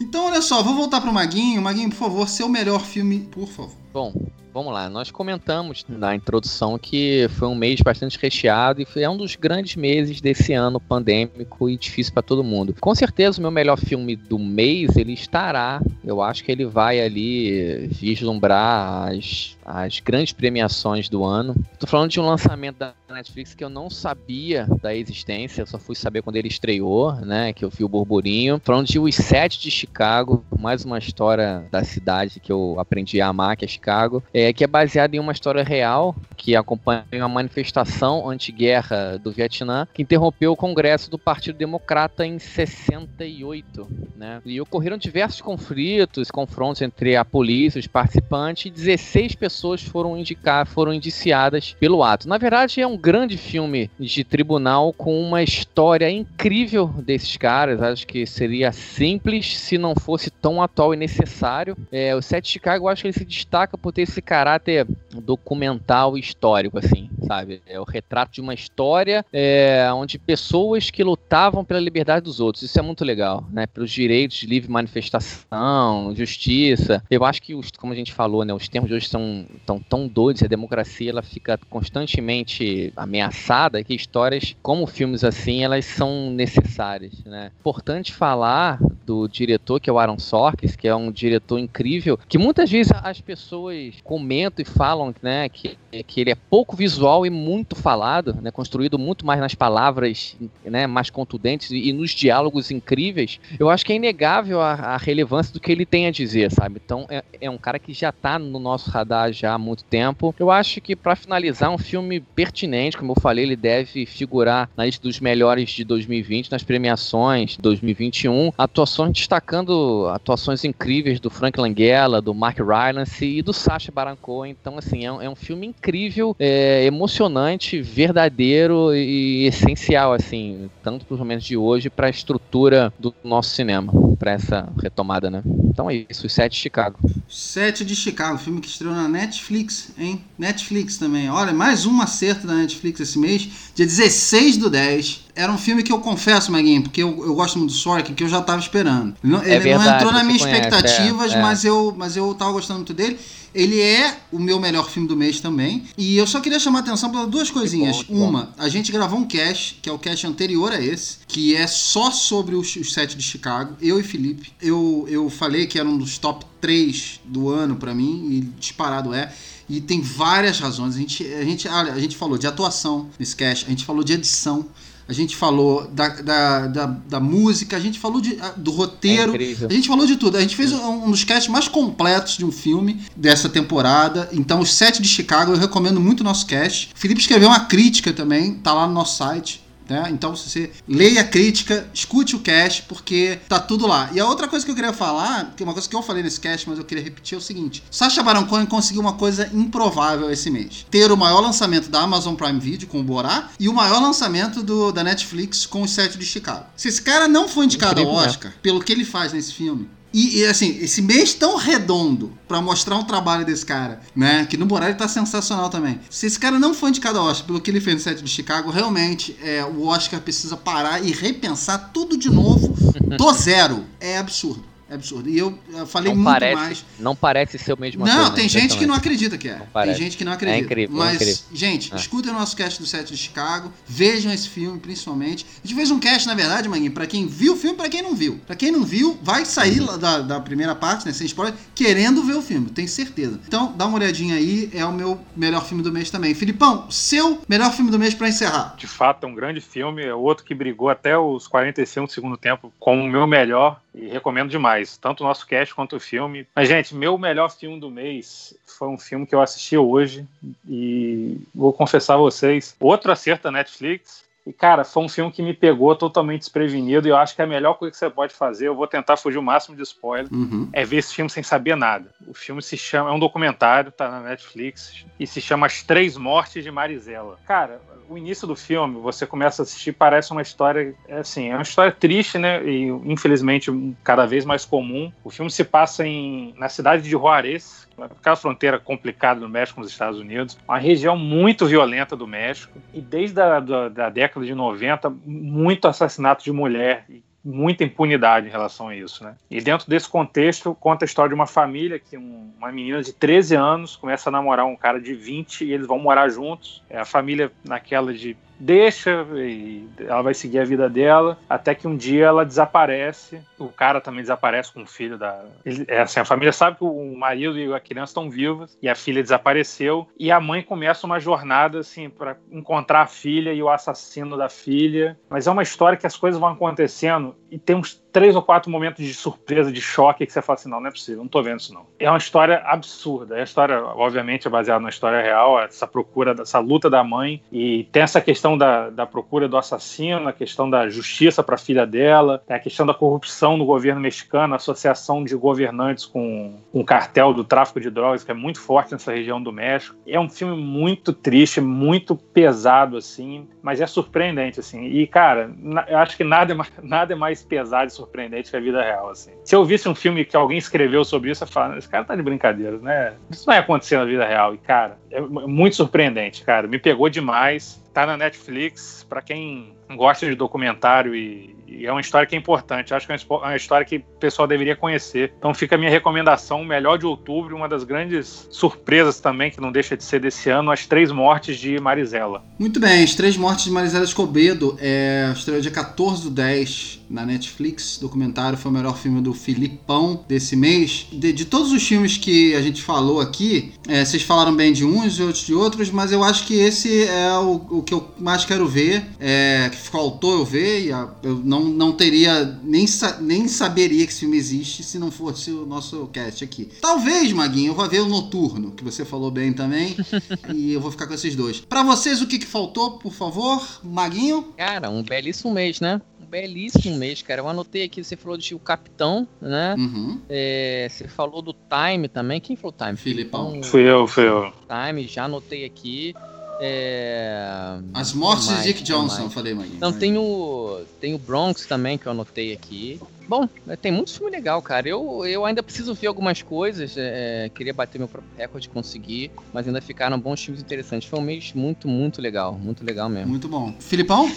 [SPEAKER 1] Então, olha só, vou voltar pro Maguinho. Maguinho, por favor, seu melhor filme, por favor.
[SPEAKER 3] Bom, Vamos lá, nós comentamos na introdução que foi um mês bastante recheado e é um dos grandes meses desse ano pandêmico e difícil para todo mundo. Com certeza o meu melhor filme do mês ele estará, eu acho que ele vai ali vislumbrar as, as grandes premiações do ano. Tô falando de um lançamento da Netflix que eu não sabia da existência, eu só fui saber quando ele estreou, né, que eu vi o burburinho. Falando de Os Sete de Chicago, mais uma história da cidade que eu aprendi a amar, que é Chicago. É, é, que é baseado em uma história real que acompanha uma manifestação anti-guerra do Vietnã que interrompeu o Congresso do Partido Democrata em 68, né? E ocorreram diversos conflitos, confrontos entre a polícia e os participantes, e 16 pessoas foram indicar, foram indiciadas pelo ato. Na verdade, é um grande filme de tribunal com uma história incrível desses caras. Acho que seria simples se não fosse tão atual e necessário. É, o Sete Chicago, eu acho que ele se destaca por ter esse caráter documental histórico, assim, sabe? É o retrato de uma história é, onde pessoas que lutavam pela liberdade dos outros. Isso é muito legal, né? Pelos direitos de livre manifestação, justiça. Eu acho que, os, como a gente falou, né? Os tempos de hoje são tão, tão doidos, a democracia ela fica constantemente ameaçada, que histórias como filmes assim, elas são necessárias, né? Importante falar do diretor, que é o Aaron Sorkis, que é um diretor incrível, que muitas vezes as pessoas e falam né, que, que ele é pouco visual e muito falado, né, construído muito mais nas palavras né, mais contundentes e, e nos diálogos incríveis, eu acho que é inegável a, a, relevância do que ele tem a dizer, sabe? Então é, é um cara que já está no nosso radar já há muito tempo. Eu acho que para finalizar, um filme pertinente, como eu falei, ele deve figurar na lista dos melhores de 2020, nas premiações de 2021. Atuações destacando atuações incríveis do Frank Langella, do Mark Rylance e do Sacha Baron Então, assim, é um, é um filme incrível, é, emocionante, verdadeiro e essencial, assim, tanto para os momentos de hoje para a estrutura do nosso cinema, para essa retomada, né? Então é isso, Sete de Chicago.
[SPEAKER 1] Sete de Chicago, filme que estreou na Netflix, hein? Netflix também. Olha, mais um acerto da Netflix esse mês, dia 16 do 10 era um filme que eu confesso, Maguinho, porque eu, eu gosto muito do Sorkin, que eu já estava esperando. Ele, não, é ele verdade, não entrou nas minhas conhece, expectativas, é, é. mas eu mas eu tava gostando muito dele. Ele é o meu melhor filme do mês também. E eu só queria chamar a atenção para duas coisinhas. Bom, Uma, bom. a gente gravou um cast, que é o cast anterior a esse, que é só sobre os, os sete de Chicago. Eu e Felipe. Eu, eu falei que era um dos top 3 do ano para mim, e disparado é. E tem várias razões. A gente, a, gente, a gente falou de atuação nesse cast, a gente falou de edição a gente falou da, da, da, da, música, a gente falou de, do roteiro, é a gente falou de tudo. A gente fez um, um dos casts mais completos de um filme dessa temporada. Então, os sete de Chicago, eu recomendo muito o nosso cast. O Felipe escreveu uma crítica também, tá lá no nosso site. Né? Então, se você leia a crítica, escute o cast, porque tá tudo lá. E a outra coisa que eu queria falar, que é uma coisa que eu falei nesse cast, mas eu queria repetir, é o seguinte: Sacha Baron Cohen conseguiu uma coisa improvável esse mês: ter o maior lançamento da Amazon Prime Video com o Borá e o maior lançamento do, da Netflix com o Sete de Chicago. Se esse cara não foi indicado Incrível, ao Oscar né? pelo que ele faz nesse filme, e, e, assim, esse mês tão redondo para mostrar um trabalho desse cara, né? Que no Borelli tá sensacional também. Se esse cara não foi indicado ao Oscar pelo que ele fez no set de Chicago, realmente é, o Oscar precisa parar e repensar tudo de novo do zero. É absurdo. É absurdo. E eu, eu falei
[SPEAKER 3] não
[SPEAKER 1] muito
[SPEAKER 3] parece,
[SPEAKER 1] mais.
[SPEAKER 3] Não parece ser o mesmo
[SPEAKER 1] Não, tem gente que não acredita que é. Tem gente que não acredita. É incrível. Mas, é incrível. gente, é. escutem o nosso cast do set de Chicago. Vejam esse filme, principalmente. A gente fez um cast, na verdade, Manguinho, pra quem viu o filme e pra quem não viu. Pra quem não viu, vai sair uhum. da, da primeira parte, né? Sem spoiler, querendo ver o filme, tenho certeza. Então, dá uma olhadinha aí. É o meu melhor filme do mês também. Filipão, seu melhor filme do mês pra encerrar.
[SPEAKER 2] De fato, é um grande filme. É outro que brigou até os 45 do segundo tempo como o meu melhor. E recomendo demais. Tanto o nosso cast quanto o filme. Mas, gente, meu melhor filme do mês foi um filme que eu assisti hoje e vou confessar a vocês, outro acerto da Netflix, E, cara, foi um filme que me pegou totalmente desprevenido. E eu acho que a melhor coisa que você pode fazer, eu vou tentar fugir o máximo de spoiler,
[SPEAKER 1] Uhum.
[SPEAKER 2] é ver esse filme sem saber nada. O filme se chama, é um documentário, tá na Netflix, e se chama As Três Mortes de Marisela. Cara, o início do filme, você começa a assistir, parece uma história, é assim, é uma história triste, né? E infelizmente cada vez mais comum. O filme se passa em, na cidade de Juarez, aquela fronteira complicada do México com os Estados Unidos, uma região muito violenta do México, e desde a da, da década de 90, muito assassinato de mulher, muita impunidade em relação a isso, né? E dentro desse contexto, conta a história de uma família que um- uma menina de 13 anos começa a namorar um cara de 20 e eles vão morar juntos. É a família naquela de deixa e ela vai seguir a vida dela até que um dia ela desaparece. O cara também desaparece com o filho da ele- é assim a família sabe que o marido e a criança estão vivos e a filha desapareceu e a mãe começa uma jornada assim para encontrar a filha e o assassino da filha. Mas é uma história que as coisas vão acontecendo e tem uns três ou quatro momentos de surpresa de choque que você fala assim não não é possível não tô vendo isso não é uma história absurda é a história obviamente é baseada na história real essa procura essa luta da mãe e tem essa questão da, da procura do assassino, a questão da justiça para a filha dela, a questão da corrupção no governo mexicano, a associação de governantes com, com o cartel do tráfico de drogas, que é muito forte nessa região do México. É um filme muito triste, muito pesado, assim, mas é surpreendente, assim. E, cara, eu acho que nada é, mais, nada é mais pesado e surpreendente que a vida real, assim. Se eu visse um filme que alguém escreveu sobre isso, eu falo, esse cara tá de brincadeira, né? Isso não ia acontecer na vida real. E, cara, é muito surpreendente, cara. Me pegou demais. Tá na Netflix, pra quem gosta de documentário e, e é uma história que é importante. Acho que é uma uma história que o pessoal deveria conhecer. Então fica a minha recomendação, melhor de outubro, uma das grandes surpresas também, que não deixa de ser desse ano, As Três Mortes de Marisela.
[SPEAKER 1] Muito bem, As Três Mortes de Marisela Escobedo é, estreou dia 14 do 10 na Netflix. Documentário foi o melhor filme do Filipão desse mês. De, de todos os filmes que a gente falou aqui, é, vocês falaram bem de uns e outros de outros, mas eu acho que esse é o, o que eu mais quero ver. É, que faltou eu ver e a- eu não, não teria, nem, sa- nem saberia que esse filme existe se não fosse o nosso cast aqui. Talvez, Maguinho, eu vou ver o Noturno, que você falou bem também, e eu vou ficar com esses dois. Pra vocês, o que, que faltou, por favor, Maguinho?
[SPEAKER 3] Cara, um belíssimo mês, né? Um belíssimo mês, cara. Eu anotei aqui, você falou de O Capitão, né?
[SPEAKER 1] Uhum.
[SPEAKER 3] É, você falou do Time também. Quem falou Time?
[SPEAKER 1] Filipão.
[SPEAKER 2] Fui eu, fui eu.
[SPEAKER 3] Time, já anotei aqui. É...
[SPEAKER 1] As mortes
[SPEAKER 3] mais,
[SPEAKER 1] de Dick Johnson,
[SPEAKER 3] mais.
[SPEAKER 1] falei, Maguinho.
[SPEAKER 3] Não, tem o, tem o Bronx também, que eu anotei aqui. Bom, é, tem muito filme legal, cara. Eu, eu ainda preciso ver algumas coisas. é, queria bater meu próprio recorde, conseguir. Mas ainda ficaram bons filmes interessantes. Foi um mês muito, muito legal. Muito legal mesmo.
[SPEAKER 1] Muito bom. Filipão?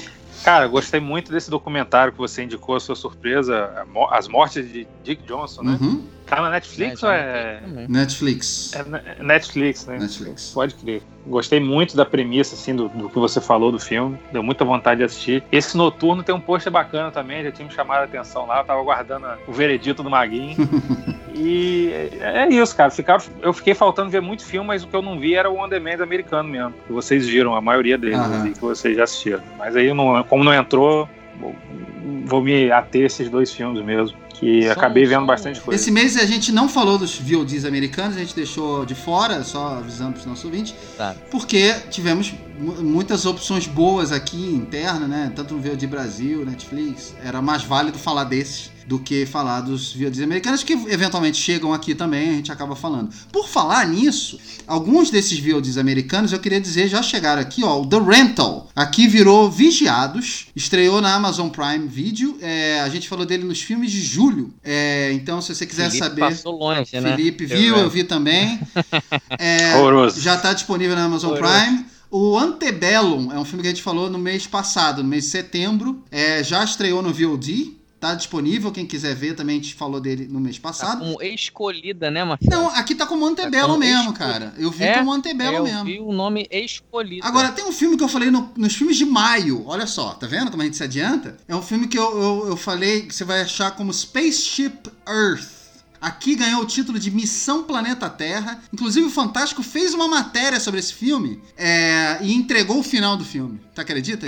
[SPEAKER 2] Cara, gostei muito desse documentário que você indicou, a sua surpresa, As Mortes de Dick Johnson, né?
[SPEAKER 1] Uhum.
[SPEAKER 2] Tá na Netflix
[SPEAKER 3] já
[SPEAKER 2] ou é...
[SPEAKER 1] Netflix.
[SPEAKER 2] é é Netflix, né?
[SPEAKER 1] Netflix.
[SPEAKER 2] Pode crer. Gostei muito da premissa, assim, do, do que você falou do filme. Deu muita vontade de assistir. Esse noturno tem um pôster bacana também, já tinha me chamado a atenção lá. Eu tava aguardando o veredito do Maguinho. e é é isso, cara. Ficaram, eu fiquei faltando ver muito filme, mas o que eu não vi era o On Demand americano mesmo. Que vocês viram, a maioria deles, ali, que vocês já assistiram. Mas aí, não, como não entrou, vou, vou me ater a esses dois filmes mesmo. Que
[SPEAKER 3] Só-
[SPEAKER 2] acabei vendo
[SPEAKER 3] só-
[SPEAKER 2] bastante coisa.
[SPEAKER 1] Esse mês a gente não falou dos VODs americanos, a gente deixou de fora, só avisando para os nossos ouvintes,
[SPEAKER 3] Tá.
[SPEAKER 1] porque tivemos mu- muitas opções boas aqui interna, né? Tanto no VOD Brasil, Netflix. Era mais válido falar desses do que falar dos VODs americanos, que eventualmente chegam aqui também, a gente acaba falando. Por falar nisso, alguns desses VODs americanos, eu queria dizer, já chegaram aqui, ó, o The Rental. Aqui virou Vigiados, estreou na Amazon Prime Video, é, a gente falou dele nos filmes de julho, é, então se você quiser
[SPEAKER 3] Felipe
[SPEAKER 1] saber...
[SPEAKER 3] passou longe, né?
[SPEAKER 1] Felipe
[SPEAKER 3] Eu
[SPEAKER 1] viu,
[SPEAKER 3] vi.
[SPEAKER 1] eu vi também. É, já está disponível na Amazon
[SPEAKER 2] Horroroso.
[SPEAKER 1] Prime. O Antebellum é um filme que a gente falou no mês passado, no mês de setembro. É, já estreou no VOD. Tá disponível, quem quiser ver também a gente falou dele no mês
[SPEAKER 3] Tá
[SPEAKER 1] passado.
[SPEAKER 3] como escolhida, né, Marcelo?
[SPEAKER 1] Não, aqui tá como Antebellum
[SPEAKER 3] como
[SPEAKER 1] mesmo, cara. Eu vi
[SPEAKER 3] É?
[SPEAKER 1] como Antebellum
[SPEAKER 3] eu
[SPEAKER 1] mesmo.
[SPEAKER 3] vi o nome escolhido.
[SPEAKER 1] Agora, tem um filme que eu falei no- nos filmes de maio. Olha só, tá vendo como a gente se adianta? É um filme que eu, eu, eu falei que você vai achar como Spaceship Earth. Aqui ganhou o título de Missão Planeta Terra. Inclusive, o Fantástico fez uma matéria sobre esse filme é, e entregou o final do filme. Tu acredita?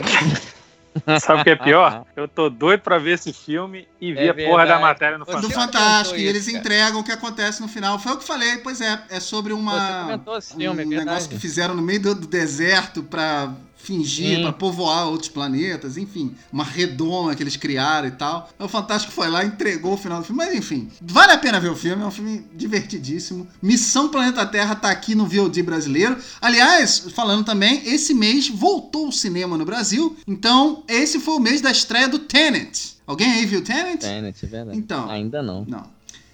[SPEAKER 2] Sabe o que é pior? Eu tô doido pra ver esse filme e ver
[SPEAKER 3] É
[SPEAKER 2] a porra da matéria no
[SPEAKER 3] Você
[SPEAKER 1] do
[SPEAKER 2] Fantástico.
[SPEAKER 1] Fantástico. E eles
[SPEAKER 3] cara.
[SPEAKER 1] entregam o que acontece no final. Foi o que falei, pois é. É sobre
[SPEAKER 3] Você
[SPEAKER 1] uma.
[SPEAKER 3] comentou esse filme, é
[SPEAKER 1] um
[SPEAKER 3] verdade.
[SPEAKER 1] negócio que fizeram no meio do, do deserto pra fingir, pra povoar outros planetas, enfim, uma redoma que eles criaram e tal. O Fantástico foi lá, entregou o final do filme, mas enfim, vale a pena ver o filme, é um filme divertidíssimo. Missão Planeta Terra tá aqui no VOD brasileiro. Aliás, falando também, esse mês voltou o cinema no Brasil, então esse foi o mês da estreia do Tenet. Alguém aí viu Tenet?
[SPEAKER 3] Tenet, é verdade.
[SPEAKER 1] Então.
[SPEAKER 3] Ainda não.
[SPEAKER 1] Não.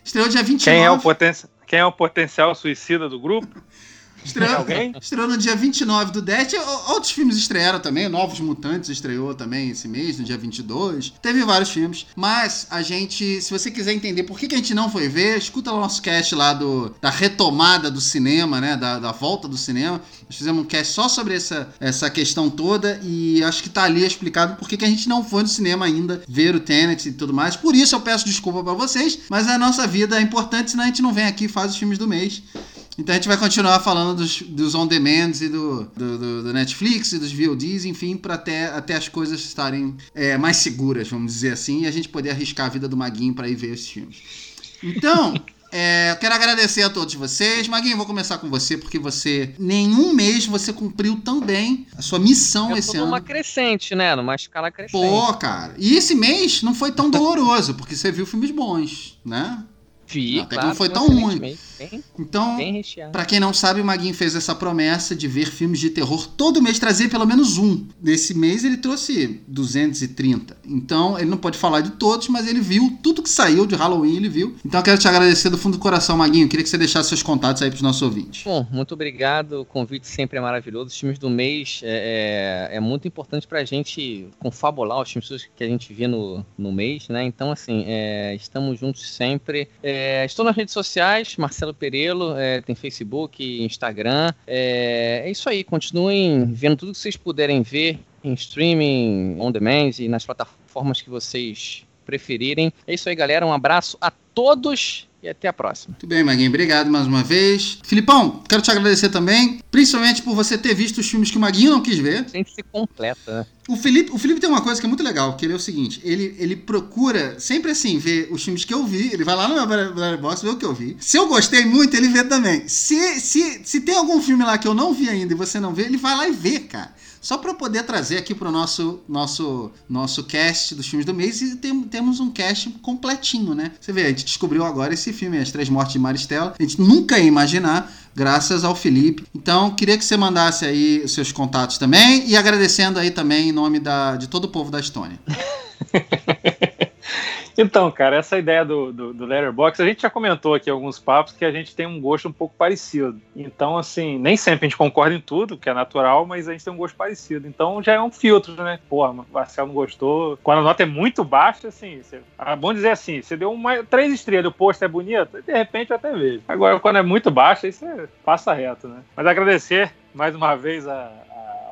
[SPEAKER 1] Estreou dia 29.
[SPEAKER 2] Quem é o, poten quem é o potencial suicida do grupo?
[SPEAKER 1] Estreou,
[SPEAKER 2] Alguém?
[SPEAKER 1] estreou no dia 29 do 10. E Outros filmes estrearam também. Novos Mutantes estreou também esse mês, no dia 22. Teve vários filmes. Mas a gente, se você quiser entender por que, que a gente não foi ver, escuta o nosso cast lá do, da retomada do cinema, né? Da, da volta do cinema. Nós fizemos um cast só sobre essa, essa questão toda. E acho que tá ali explicado por que, que a gente não foi no cinema ainda ver o Tenet e tudo mais. Por isso eu peço desculpa pra vocês. Mas a nossa vida é importante, senão a gente não vem aqui e faz os filmes do mês. Então a gente vai continuar falando dos, dos on-demands e do, do, do- do Netflix e dos VODs, enfim, para até, até as coisas estarem é, mais seguras, vamos dizer assim, e a gente poder arriscar a vida do Maguinho para ir ver esses filmes. Então, é, eu quero agradecer a todos vocês. Maguinho, vou começar com você, porque você, nenhum mês você cumpriu tão bem a sua missão
[SPEAKER 3] Eu
[SPEAKER 1] esse
[SPEAKER 3] tô
[SPEAKER 1] ano.
[SPEAKER 3] numa crescente, né? Numa escala crescente.
[SPEAKER 1] Pô, cara. E esse mês não foi tão doloroso, porque você viu filmes bons, né?
[SPEAKER 3] Vi,
[SPEAKER 1] Até que
[SPEAKER 3] claro,
[SPEAKER 1] não foi tão ruim.
[SPEAKER 3] Bem,
[SPEAKER 1] Então. Pra quem não sabe, o Maguinho fez essa promessa de ver filmes de terror todo mês, trazer pelo menos um. Nesse mês ele trouxe 230. Então ele não pode falar de todos, mas ele viu tudo que saiu de Halloween, ele viu. Então eu quero te agradecer do fundo do coração, Maguinho. Queria que você deixasse seus contatos aí pros nossos ouvintes.
[SPEAKER 3] Bom, muito obrigado. O convite sempre é maravilhoso. Os filmes do mês é, é, é muito importante pra gente confabular os filmes que a gente vê no, no mês, né? Então, assim, é, estamos juntos sempre. É, estou nas redes sociais, Marcelo Perelo, é, tem Facebook, Instagram. É, é isso aí, continuem vendo tudo que vocês puderem ver em streaming, on demand e nas plataformas que vocês preferirem. É isso aí, galera. Um abraço a todos e até a próxima.
[SPEAKER 1] Muito bem, Maguinho. Obrigado mais uma vez. Filipão, quero te agradecer também, principalmente por você ter visto os filmes que o Maguinho não quis ver.
[SPEAKER 3] Gente se completa, né?
[SPEAKER 1] O Felipe, o Felipe tem uma coisa que é muito legal, que ele é o seguinte, ele, ele procura sempre assim, ver os filmes que eu vi, ele vai lá no meu Letterboxd ver o que eu vi. Se eu gostei muito, ele vê também. Se, se, se tem algum filme lá que eu não vi ainda e você não vê, ele vai lá e vê, cara. Só para poder trazer aqui pro nosso nosso nosso cast dos filmes do mês e tem- temos um cast completinho, né? Você vê, a gente descobriu agora esse filme, As Três Mortes de Maristela. A gente nunca ia imaginar, graças ao Felipe. Então, queria que você mandasse aí os seus contatos também e agradecendo aí também em nome da, de todo o povo da Estônia.
[SPEAKER 2] Então, cara, essa ideia do, do, do Letterboxd, a gente já comentou aqui alguns papos que a gente tem um gosto um pouco parecido. Então, assim, nem sempre a gente concorda em tudo, que é natural, mas a gente tem um gosto parecido. Então já é um filtro, né? Pô, o Marcelo não gostou. Quando a nota é muito baixa, assim, você... é bom dizer assim, você deu uma, três estrelas, o posto é bonito, de repente eu até vejo. Agora, quando é muito baixa, aí você passa reto, né? Mas agradecer mais uma vez a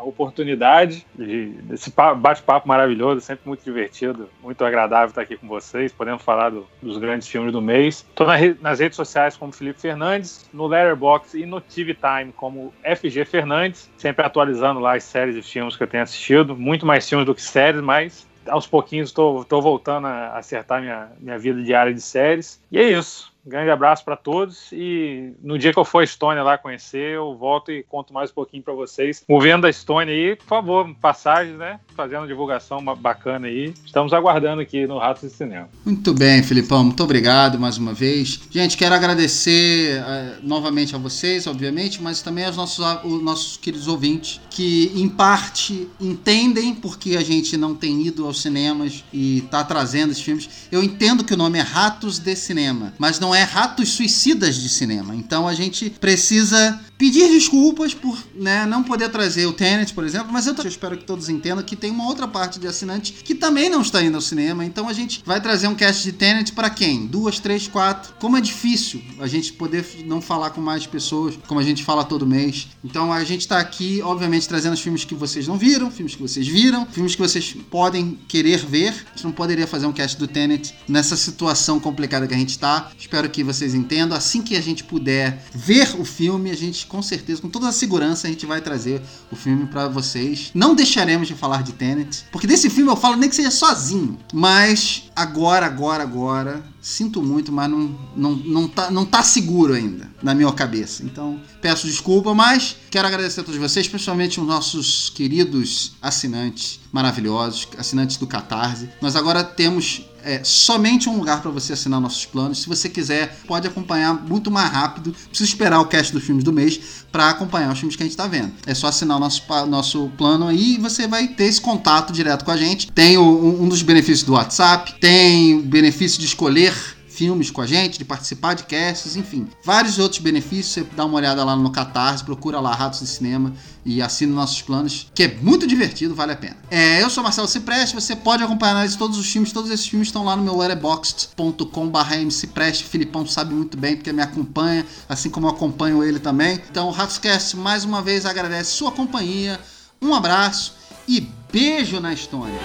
[SPEAKER 2] oportunidade de, desse pa- bate-papo maravilhoso, sempre muito divertido, muito agradável estar aqui com vocês, podemos falar do- dos grandes filmes do mês. Estou nas redes sociais como Felipe Fernandes, no Letterboxd e no TV Time como FG Fernandes, sempre atualizando lá as séries e filmes que eu tenho assistido, muito mais filmes do que séries, mas aos pouquinhos estou voltando a acertar minha, minha vida diária de séries. E é isso. Grande abraço para todos e no dia que eu for à Estônia lá conhecer, eu volto e conto mais um pouquinho para vocês. Movendo a Estônia aí, por favor, passagens, né? Fazendo divulgação ba- bacana aí. Estamos aguardando aqui no Ratos de Cinema.
[SPEAKER 1] Muito bem, Filipão. Muito obrigado mais uma vez. Gente, quero agradecer eh, novamente a vocês, obviamente, mas também aos nossos, a- os nossos queridos ouvintes, que em parte entendem porque a gente não tem ido aos cinemas e tá trazendo esses filmes. Eu entendo que o nome é Ratos de Cinema, mas não é Ratos Suicidas de Cinema. Então a gente precisa pedir desculpas por né, não poder trazer o Tenet, por exemplo, mas eu, eu espero que todos entendam que tem uma outra parte de assinante que também não está indo ao cinema, então a gente vai trazer um cast de Tenet para quem? Duas, três, quatro. Como é difícil a gente poder não falar com mais pessoas, como a gente fala todo mês. Então a gente está aqui, obviamente, trazendo os filmes que vocês não viram, filmes que vocês viram, filmes que vocês podem querer ver. A gente não poderia fazer um cast do Tenet nessa situação complicada que a gente está. Espero que vocês entendam. Assim que a gente puder ver o filme, a gente com certeza, com toda a segurança, a gente vai trazer o filme para vocês. Não deixaremos de falar de Tenet, porque desse filme eu falo nem que seja sozinho, mas agora, agora, agora, sinto muito, mas não, não, não, tá, não tá seguro ainda na minha cabeça. Então, peço desculpa, mas quero agradecer a todos vocês, principalmente os nossos queridos assinantes maravilhosos, assinantes do Catarse. Nós agora temos é, somente um lugar para você assinar nossos planos. Se você quiser, pode acompanhar muito mais rápido. Precisa esperar o cast dos filmes do mês para acompanhar os filmes que a gente está vendo. É só assinar o nosso, nosso plano aí e você vai ter esse contato direto com a gente. Tem o, um dos benefícios do WhatsApp, tem o benefício de escolher filmes com a gente, de participar de casts, enfim. Vários outros benefícios, você dá uma olhada lá no Catarse, procura lá Ratos de Cinema e assina nossos planos, que é muito divertido, vale a pena. É, eu sou Marcelo Cipreste, você pode acompanhar todos os filmes, todos esses filmes estão lá no meu letterboxd.com.br mcpreste, Filipão sabe muito bem, porque me acompanha, assim como eu acompanho ele também. Então, Ratoscast, mais uma vez, agradece sua companhia, um abraço e beijo na Estônia.